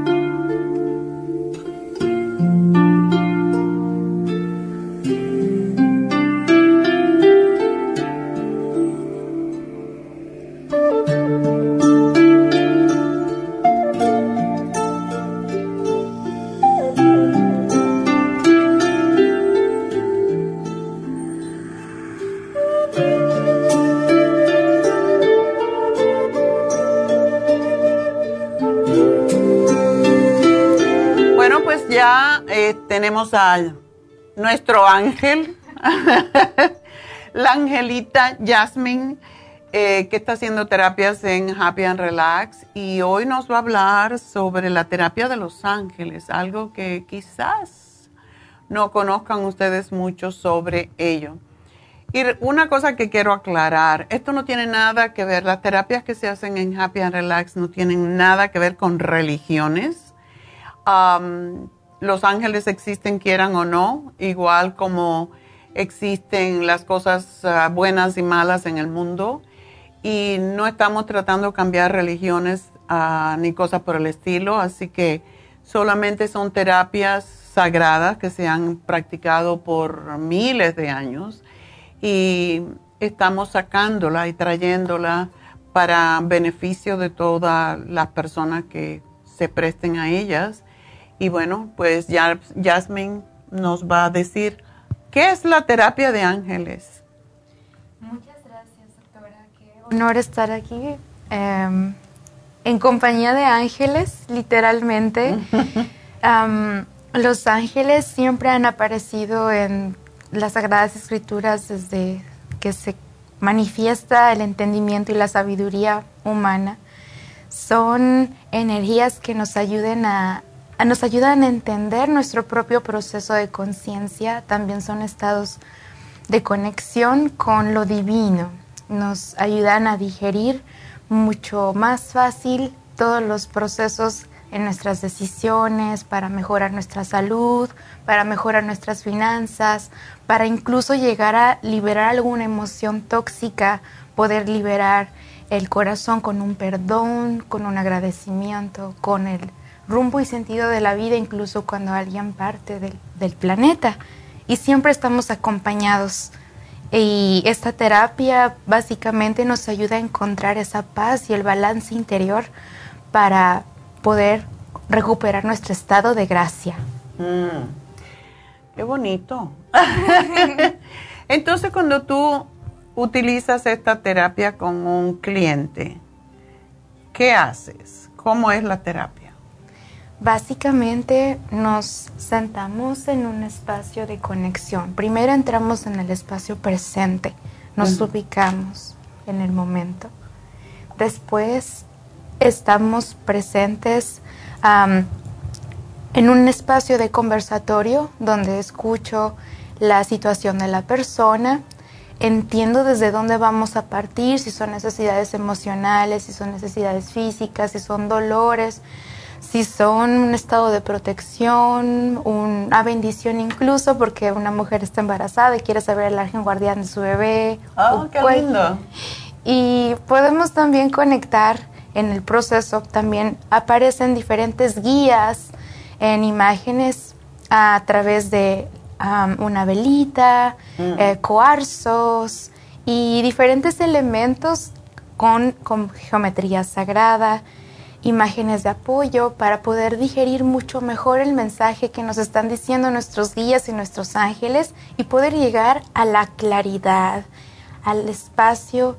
Ya eh, tenemos a nuestro ángel, <laughs> la angelita Jasmine, eh, que está haciendo terapias en Happy and Relax. Y hoy nos va a hablar sobre la terapia de los ángeles, algo que quizás no conozcan ustedes mucho sobre ello. Y una cosa que quiero aclarar, esto no tiene nada que ver, las terapias que se hacen en Happy and Relax no tienen nada que ver con religiones los ángeles existen quieran o no, igual como existen las cosas ah, buenas y malas en el mundo. Y no estamos tratando de cambiar religiones ah, ni cosas por el estilo, así que solamente son terapias sagradas que se han practicado por miles de años y estamos sacándola y trayéndola para beneficio de todas las personas que se presten a ellas y bueno, pues ya Jasmine nos va a decir qué es la terapia de ángeles. Muchas gracias, doctora. Qué honor estar aquí em, en compañía de ángeles, literalmente. <laughs> los ángeles siempre han aparecido en las Sagradas Escrituras desde que se manifiesta el entendimiento y la sabiduría humana. Son energías que nos ayuden a, nos ayudan a entender nuestro propio proceso de conciencia, también son estados de conexión con lo divino, nos ayudan a digerir mucho más fácil todos los procesos en nuestras decisiones, para mejorar nuestra salud, para mejorar nuestras finanzas, para incluso llegar a liberar alguna emoción tóxica, poder liberar el corazón con un perdón, con un agradecimiento, con el rumbo y sentido de la vida incluso cuando alguien parte del, planeta. Y siempre estamos acompañados. Y esta terapia básicamente nos ayuda a encontrar esa paz y el balance interior para poder recuperar nuestro estado de gracia. Mm. qué bonito. <laughs> Entonces cuando tú utilizas esta terapia con un cliente, ¿qué haces? ¿Cómo es la terapia? Básicamente nos sentamos en un espacio de conexión. Primero entramos en el espacio presente, nos ubicamos en el momento. Después estamos presentes en un espacio de conversatorio donde escucho la situación de la persona, entiendo desde dónde vamos a partir, si son necesidades emocionales, si son necesidades físicas, si son dolores si son un estado de protección, una bendición incluso porque una mujer está embarazada y quiere saber el ángel guardián de su bebé. ¡Oh, qué lindo! Y podemos también conectar en el proceso, también aparecen diferentes guías en imágenes a través de una velita, mm. eh, coarzos y diferentes elementos con, con geometría sagrada imágenes de apoyo para poder digerir mucho mejor el mensaje que nos están diciendo nuestros guías y nuestros ángeles y poder llegar a la claridad, al espacio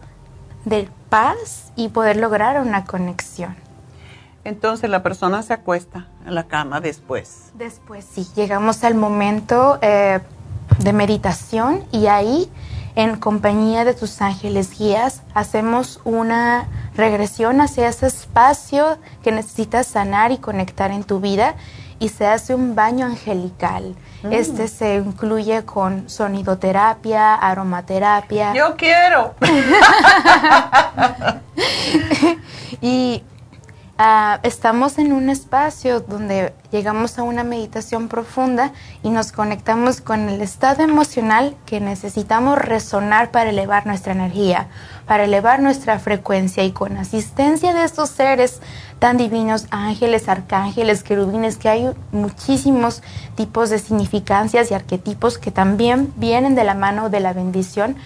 de paz y poder lograr una conexión. Entonces la persona se acuesta en la cama después. Después, sí, llegamos al momento eh, de meditación y ahí, en compañía de tus ángeles guías, hacemos una regresión hacia ese espacio que necesitas sanar y conectar en tu vida y se hace un baño angelical. Mm. Este se incluye con sonidoterapia, aromaterapia. Yo quiero. <laughs> y Ah, estamos en un espacio donde llegamos a una meditación profunda y nos conectamos con el estado emocional que necesitamos resonar para elevar nuestra energía, para elevar nuestra frecuencia y con asistencia de estos seres tan divinos, ángeles, arcángeles, querubines, que hay muchísimos tipos de significancias y arquetipos que también vienen de la mano de la bendición,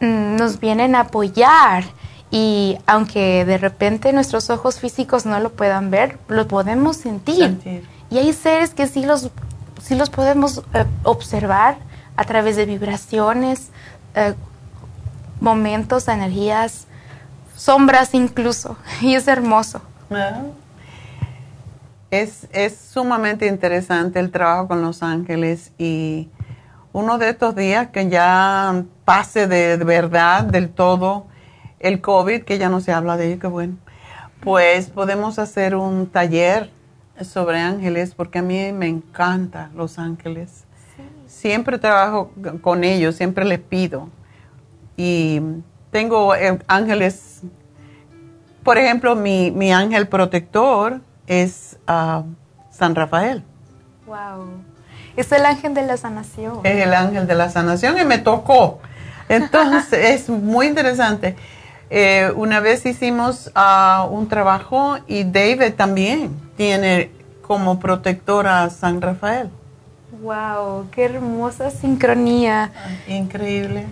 mm, nos vienen a apoyar y aunque de repente nuestros ojos físicos no lo puedan ver, lo podemos sentir. Y hay seres que sí los, sí los podemos eh, observar a través de vibraciones, eh, momentos, energías, sombras incluso. <laughs> Y es hermoso. Ah. Es, es sumamente interesante el trabajo con los ángeles y uno de estos días que ya pase de verdad del todo el COVID, que ya no se habla de ello, qué bueno, pues podemos hacer un taller sobre ángeles, porque a mí me encanta los ángeles. Siempre trabajo con ellos, siempre les pido. Y tengo eh, ángeles, por ejemplo, mi, mi ángel protector es ah, San Rafael. Wow. Es el ángel de la sanación. Es el ángel de la sanación y me tocó. Entonces, <laughs> es muy interesante. Eh, una vez hicimos ah, un trabajo y David también tiene como protector a San Rafael. ¡Wow! ¡Qué hermosa sincronía! Increíble.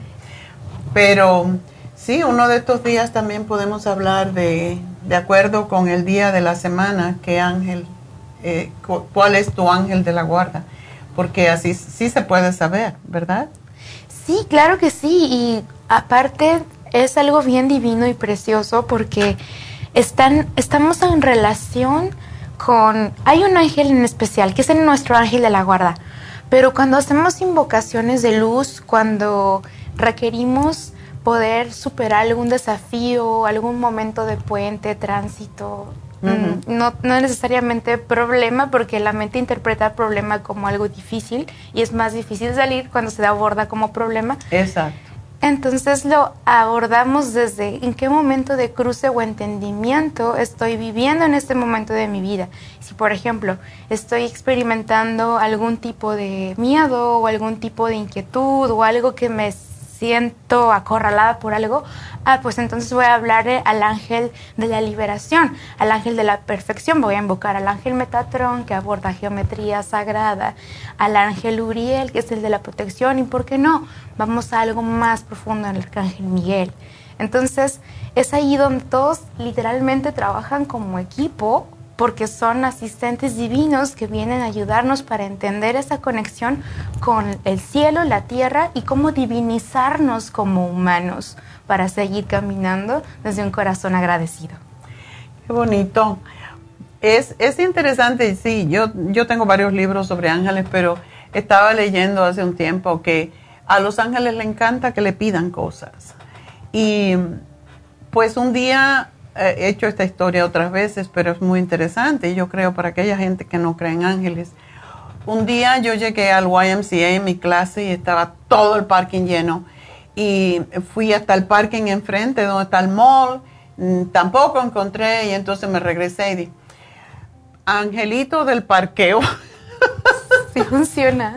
Pero sí, uno de estos días también podemos hablar de, de acuerdo con el día de la semana, qué ángel, eh, cuál es tu ángel de la guarda, porque así sí se puede saber, ¿verdad? Sí, claro que sí. Y aparte es algo bien divino y precioso porque están, estamos en relación con... Hay un ángel en especial, que es nuestro ángel de la guarda, pero cuando hacemos invocaciones de luz, cuando requerimos poder superar algún desafío, algún momento de puente, tránsito, no, no necesariamente problema, porque la mente interpreta el problema como algo difícil y es más difícil salir cuando se aborda como problema. Exacto. Entonces lo abordamos desde en qué momento de cruce o entendimiento estoy viviendo en este momento de mi vida. Si por ejemplo estoy experimentando algún tipo de miedo o algún tipo de inquietud o algo que me siento acorralada por algo, ah, pues entonces voy a hablar al ángel de la liberación, al ángel de la perfección, voy a invocar al ángel Metatrón que aborda geometría sagrada, al ángel Uriel que es el de la protección y, ¿por qué no? Vamos a algo más profundo, el arcángel Miguel. Entonces, es ahí donde todos literalmente trabajan como equipo porque son asistentes divinos que vienen a ayudarnos para entender esa conexión con el cielo, la tierra y cómo divinizarnos como humanos para seguir caminando desde un corazón agradecido. Qué bonito. Es, es interesante, sí, yo, yo tengo varios libros sobre ángeles, pero estaba leyendo hace un tiempo que a los ángeles le encanta que le pidan cosas. Y pues un día he hecho esta historia otras veces, pero es muy interesante, yo creo, para aquella gente que no cree en ángeles. Un día yo llegué al YMCA en mi clase y estaba todo el parking lleno. Y fui hasta el parking enfrente, donde está el mall. Mm, tampoco encontré y entonces me regresé y dije, Angelito del parqueo. <laughs> Sí funciona.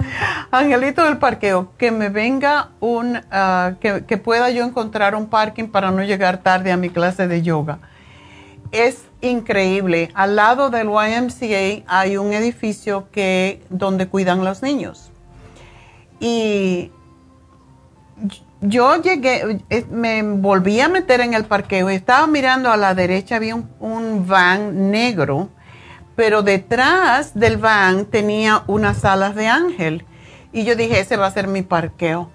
Angelito del parqueo, que me venga un, ah, que, que pueda yo encontrar un parking para no llegar tarde a mi clase de yoga es increíble. Al lado del YMCA hay un edificio que, donde cuidan los niños. Y yo llegué, me volví a meter en el parqueo estaba mirando a la derecha, había un, van negro, pero detrás del van tenía unas alas de ángel. Y yo dije, ese va a ser mi parqueo.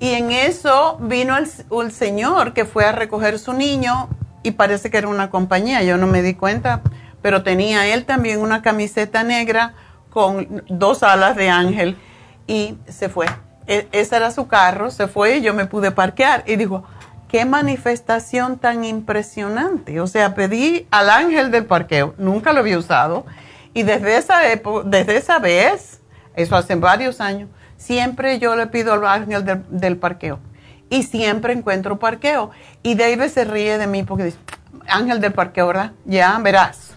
Y en eso vino el, el señor que fue a recoger su niño y parece que era una compañía, yo no me di cuenta pero tenía él también una camiseta negra con dos alas de ángel y se fue. E, ese era su carro, se fue y yo me pude parquear y digo, qué manifestación tan impresionante. O sea, pedí al ángel del parqueo, nunca lo había usado y desde esa, desde esa vez, eso hace varios años, siempre yo le pido al ángel del, parqueo y siempre encuentro parqueo. Y David se ríe de mí porque dice, ángel del parqueo, ¿verdad? Ya, verás.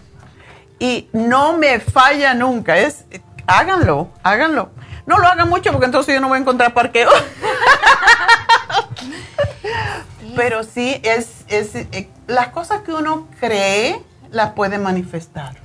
Y no me falla nunca, es, háganlo, háganlo. No lo hagan mucho porque entonces yo no voy a encontrar parqueo. <laughs> Pero sí, es, es eh, las cosas que uno cree las puede manifestar.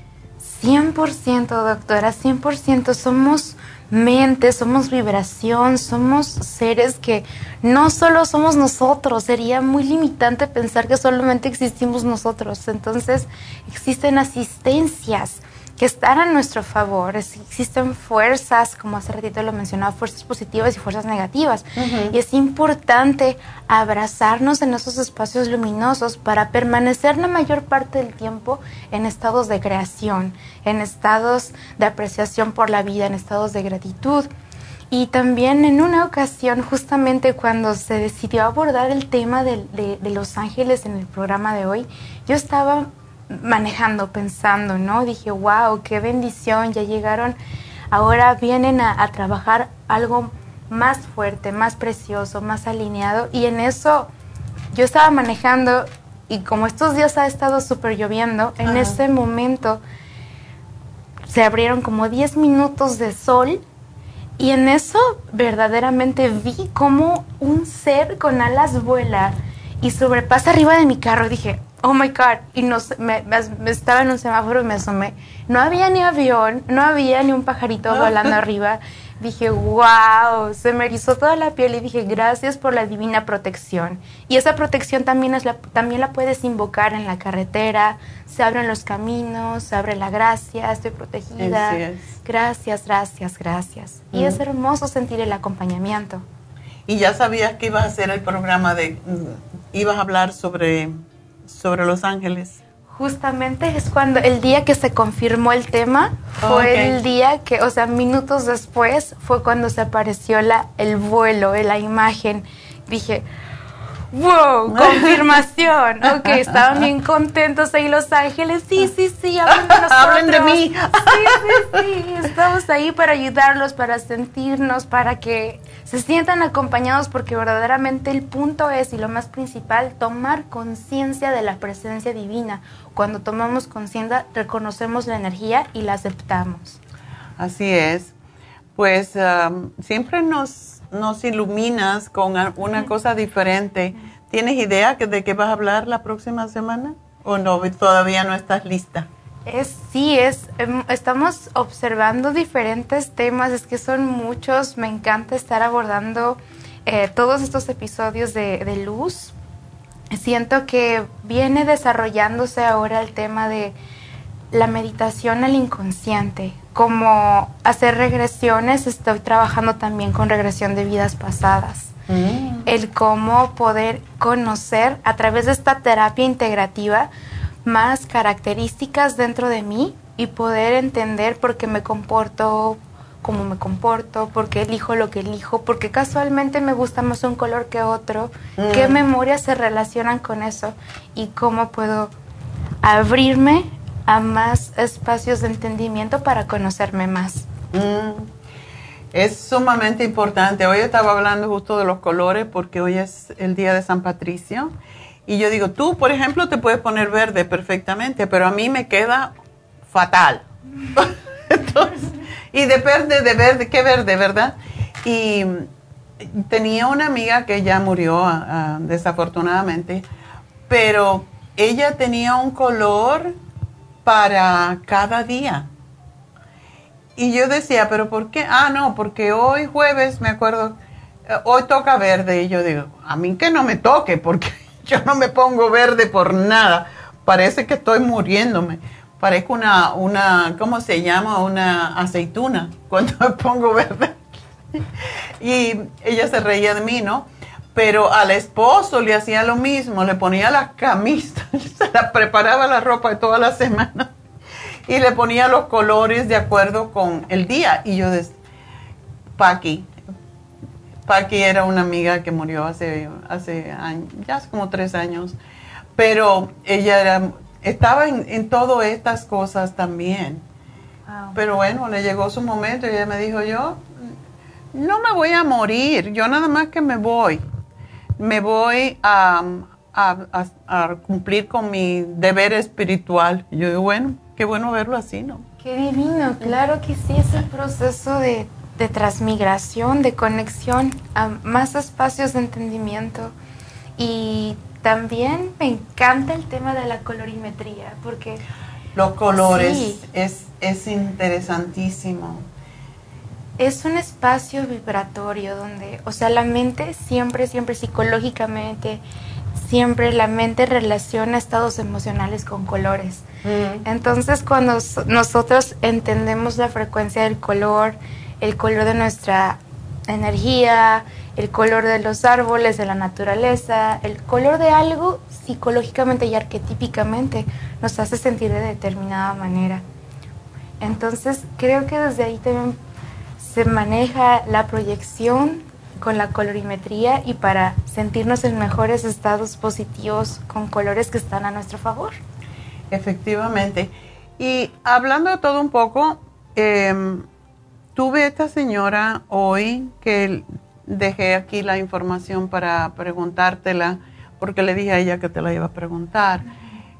100%, doctora, 100%. Somos mente, somos vibración, somos seres que no solo somos nosotros, sería muy limitante pensar que solamente existimos nosotros. Entonces, existen asistencias que están a nuestro favor. existen fuerzas, como hace ratito lo mencionaba, fuerzas positivas y fuerzas negativas. Y es importante abrazarnos en esos espacios luminosos para permanecer la mayor parte del tiempo en estados de creación, en estados de apreciación por la vida, en estados de gratitud. Y también en una ocasión, justamente cuando se decidió abordar el tema de los ángeles en el programa de hoy, yo estaba manejando, pensando, ¿no? Dije, wow, qué bendición, ya llegaron, ahora vienen a, trabajar algo más fuerte, más precioso, más alineado. Y en eso yo estaba manejando y como estos días ha estado súper lloviendo, en ese momento se abrieron como 10 minutos de sol y en eso verdaderamente vi como un ser con alas vuela y sobrepasa arriba de mi carro. Dije, oh my God, y nos, me, estaba en un semáforo y me asomé. No había ni avión, no había ni un pajarito volando <laughs> arriba. Dije, wow, se me erizó toda la piel y dije, gracias por la divina protección. Y esa protección también, es la, también la puedes invocar en la carretera, se abren los caminos, se abre la gracia, estoy protegida. Gracias, gracias, gracias. Y es hermoso sentir el acompañamiento. Y ya sabías que ibas a hacer el programa de, mm, ibas a hablar sobre sobre Los Ángeles? Justamente es cuando el día que se confirmó el tema fue el día que, o sea, minutos después fue cuando se apareció la, el vuelo, la imagen. Dije, wow, <laughs> confirmación. ok, estaban bien contentos ahí Los Ángeles. Sí, sí, sí, hablen de <laughs> Hablen de mí. Sí, sí, sí. Estamos ahí para ayudarlos, para sentirnos, para que se sientan acompañados porque verdaderamente el punto es, y lo más principal, tomar conciencia de la presencia divina. Cuando tomamos conciencia, reconocemos la energía y la aceptamos. Así es. Pues um, siempre nos nos iluminas con una cosa diferente. ¿Tienes idea de qué vas a hablar la próxima semana? ¿O no? Todavía no estás lista. Es, sí, es, em, estamos observando diferentes temas, es que son muchos, me encanta estar abordando eh, todos estos episodios de, de luz. Siento que viene desarrollándose ahora el tema de la meditación al inconsciente, como hacer regresiones, estoy trabajando también con regresión de vidas pasadas. Mm. El cómo poder conocer a través de esta terapia integrativa más características dentro de mí y poder entender por qué me comporto como me comporto, por qué elijo lo que elijo, porque casualmente me gusta más un color que otro, qué mm. memorias se relacionan con eso y cómo puedo abrirme a más espacios de entendimiento para conocerme más. Mm. Es sumamente importante. Hoy estaba hablando justo de los colores porque hoy es el día de San Patricio. Y yo digo, tú, por ejemplo, te puedes poner verde perfectamente, pero a mí me queda fatal. <laughs> y de verde, de verde, qué verde, ¿verdad? Y tenía una amiga que ya murió ah, desafortunadamente, pero ella tenía un color para cada día. Y yo decía, pero ¿por qué? Ah, no, porque hoy jueves, me acuerdo, eh, hoy toca verde. Y yo digo, a mí que no me toque, porque <laughs> yo no me pongo verde por nada. Parece que estoy muriéndome. Parezco una, una, ¿cómo se llama? Una aceituna cuando me pongo verde. <laughs> y ella se reía de mí, ¿no? Pero al esposo le hacía lo mismo, le ponía la camisa, <laughs> se la preparaba la ropa de toda la semana. y le ponía los colores de acuerdo con el día. Y yo, decía, Paqui, Paqui era una amiga que murió hace, hace años, ya hace como tres años, pero ella era, estaba en, en todas estas cosas también. Pero bueno, le llegó su momento y ella me dijo, yo no me voy a morir, yo nada más que me voy. Me voy a, a, cumplir con mi deber espiritual. Y yo digo, bueno, qué bueno verlo así, ¿no? Qué divino, claro que sí, es el proceso de, de transmigración, de conexión a más espacios de entendimiento. Y también me encanta el tema de la colorimetría, porque... Los colores es, es interesantísimo es un espacio vibratorio donde, o sea, la mente siempre, siempre psicológicamente, siempre la mente relaciona estados emocionales con colores. Mm. Entonces, cuando nosotros entendemos la frecuencia del color, el color de nuestra energía, el color de los árboles, de la naturaleza, el color de algo psicológicamente y arquetípicamente nos hace sentir de determinada manera. Entonces, creo que desde ahí también se maneja la proyección con la colorimetría y para sentirnos en mejores estados positivos con colores que están a nuestro favor. Efectivamente. Y hablando de todo un poco, eh, tuve esta señora hoy que dejé aquí la información para preguntártela, porque le dije a ella que te la iba a preguntar.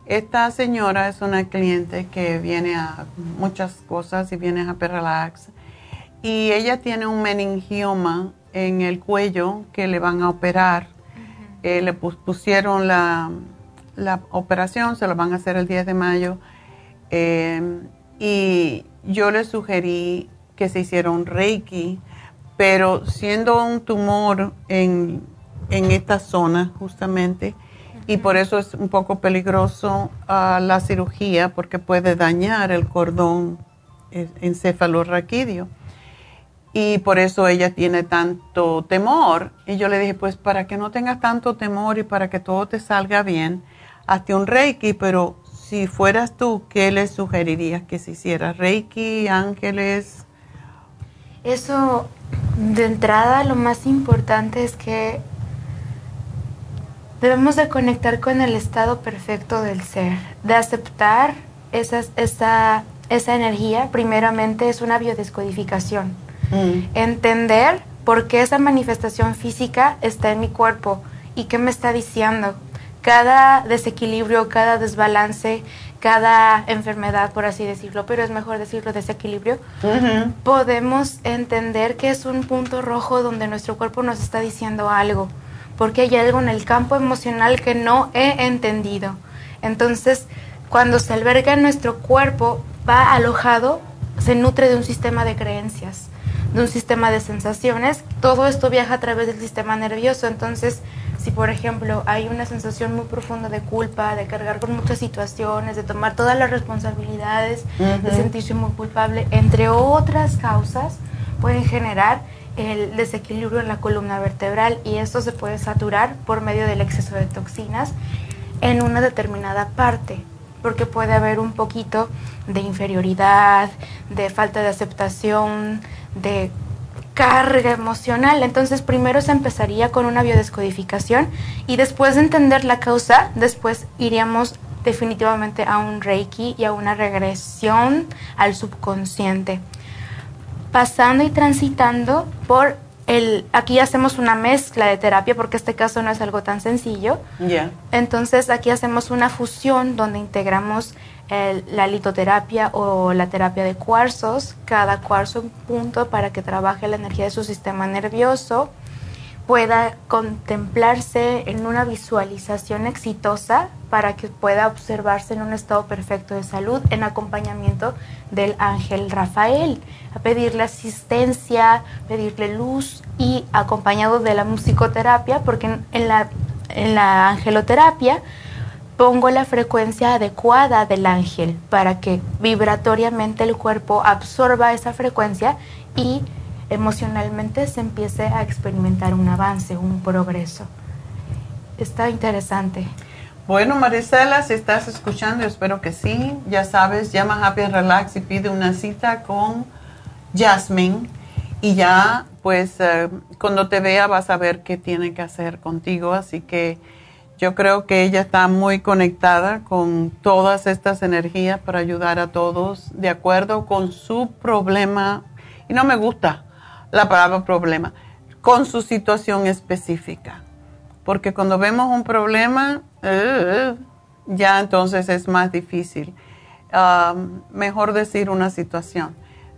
Esta señora es una cliente que viene a muchas cosas y viene a Perrelax y ella tiene un meningioma en el cuello que le van a operar. Eh, le pusieron la, operación, se lo van a hacer el 10 de mayo. Eh, y yo le sugerí que se hiciera un reiki, pero siendo un tumor en, esta zona justamente, y por eso es un poco peligroso ah, la cirugía porque puede dañar el cordón encefalorraquídeo y por eso ella tiene tanto temor. Y yo le dije, pues para que no tengas tanto temor y para que todo te salga bien, hazte un reiki, pero si fueras tú, ¿qué le sugerirías que se hiciera? ¿Reiki, ángeles? Eso, de entrada, lo más importante es que debemos de conectar con el estado perfecto del ser, de aceptar esa, esa energía, primeramente es una biodescodificación Mm. Entender por qué esa manifestación física está en mi cuerpo y qué me está diciendo. Cada desequilibrio, cada desbalance, cada enfermedad, por así decirlo, pero es mejor decirlo desequilibrio, podemos entender que es un punto rojo donde nuestro cuerpo nos está diciendo algo, porque hay algo en el campo emocional que no he entendido. Entonces, cuando se alberga en nuestro cuerpo, va alojado, se nutre de un sistema de creencias de un sistema de sensaciones. Todo esto viaja a través del sistema nervioso. Entonces, si por ejemplo hay una sensación muy profunda de culpa, de cargar con muchas situaciones, de tomar todas las responsabilidades, de sentirse muy culpable, entre otras causas, pueden generar el desequilibrio en la columna vertebral y esto se puede saturar por medio del exceso de toxinas en una determinada parte, porque puede haber un poquito de inferioridad, de falta de aceptación, de carga emocional. Entonces primero se empezaría con una biodescodificación y después de entender la causa, después iríamos definitivamente a un reiki y a una regresión al subconsciente. Pasando y transitando por el, aquí hacemos una mezcla de terapia porque este caso no es algo tan sencillo. Entonces aquí hacemos una fusión donde integramos la litoterapia o la terapia de cuarzos, cada cuarzo un punto para que trabaje la energía de su sistema nervioso, pueda contemplarse en una visualización exitosa para que pueda observarse en un estado perfecto de salud en acompañamiento del ángel Rafael, a pedirle asistencia, pedirle luz y acompañado de la musicoterapia, porque en la, en la angeloterapia pongo la frecuencia adecuada del ángel para que vibratoriamente el cuerpo absorba esa frecuencia y emocionalmente se empiece a experimentar un avance, un progreso. Está interesante. Bueno, Marisela, si estás escuchando, espero que sí. Ya sabes, llama Happy and Relax y pide una cita con Jasmine. Y ya, pues, eh, cuando te vea vas a ver qué tiene que hacer contigo. Así que yo creo que ella está muy conectada con todas estas energías para ayudar a todos de acuerdo con su problema. Y no me gusta la palabra problema, con su situación específica. Porque cuando vemos un problema, eh, ya entonces es más difícil. Ah, mejor decir una situación.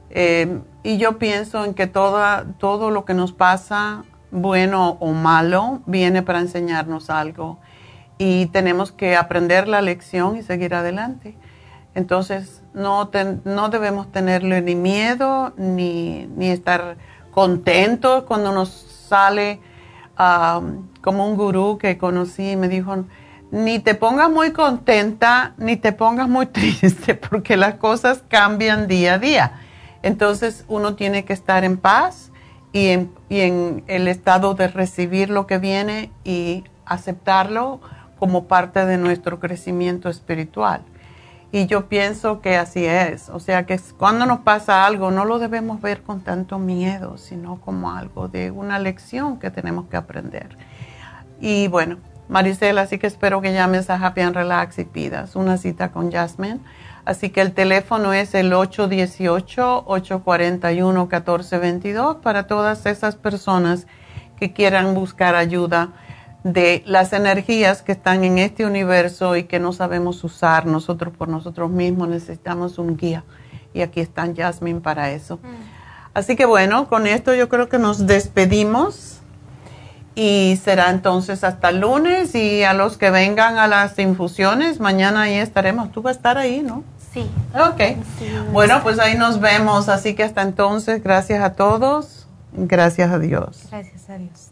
Eh, y yo pienso en que toda, todo lo que nos pasa, bueno o malo, viene para enseñarnos algo y tenemos que aprender la lección y seguir adelante. Entonces, no, no debemos tenerle ni miedo ni, ni estar contentos cuando nos sale como un gurú que conocí y me dijo, ni te pongas muy contenta ni te pongas muy <laughs> triste porque las cosas cambian día a día. Entonces uno tiene que estar en paz y en, y en el estado de recibir lo que viene y aceptarlo como parte de nuestro crecimiento espiritual. Y yo pienso que así es. O sea que cuando nos pasa algo no lo debemos ver con tanto miedo, sino como algo de una lección que tenemos que aprender. Y bueno, Marisela, así que espero que llames a Happy and Relax y pidas una cita con Jasmine. Así que el teléfono es el 818-841-1422 para todas esas personas que quieran buscar ayuda de las energías que están en este universo y que no sabemos usar nosotros por nosotros mismos, necesitamos un guía. Y aquí están Jasmine para eso. Mm. Así que bueno, con esto yo creo que nos despedimos y será entonces hasta el lunes y a los que vengan a las infusiones, mañana ahí estaremos. Tú vas a estar ahí, ¿no? Sí. Ok. bueno, pues ahí nos vemos. Así que hasta entonces, gracias a todos. Gracias a Dios. Gracias a Dios.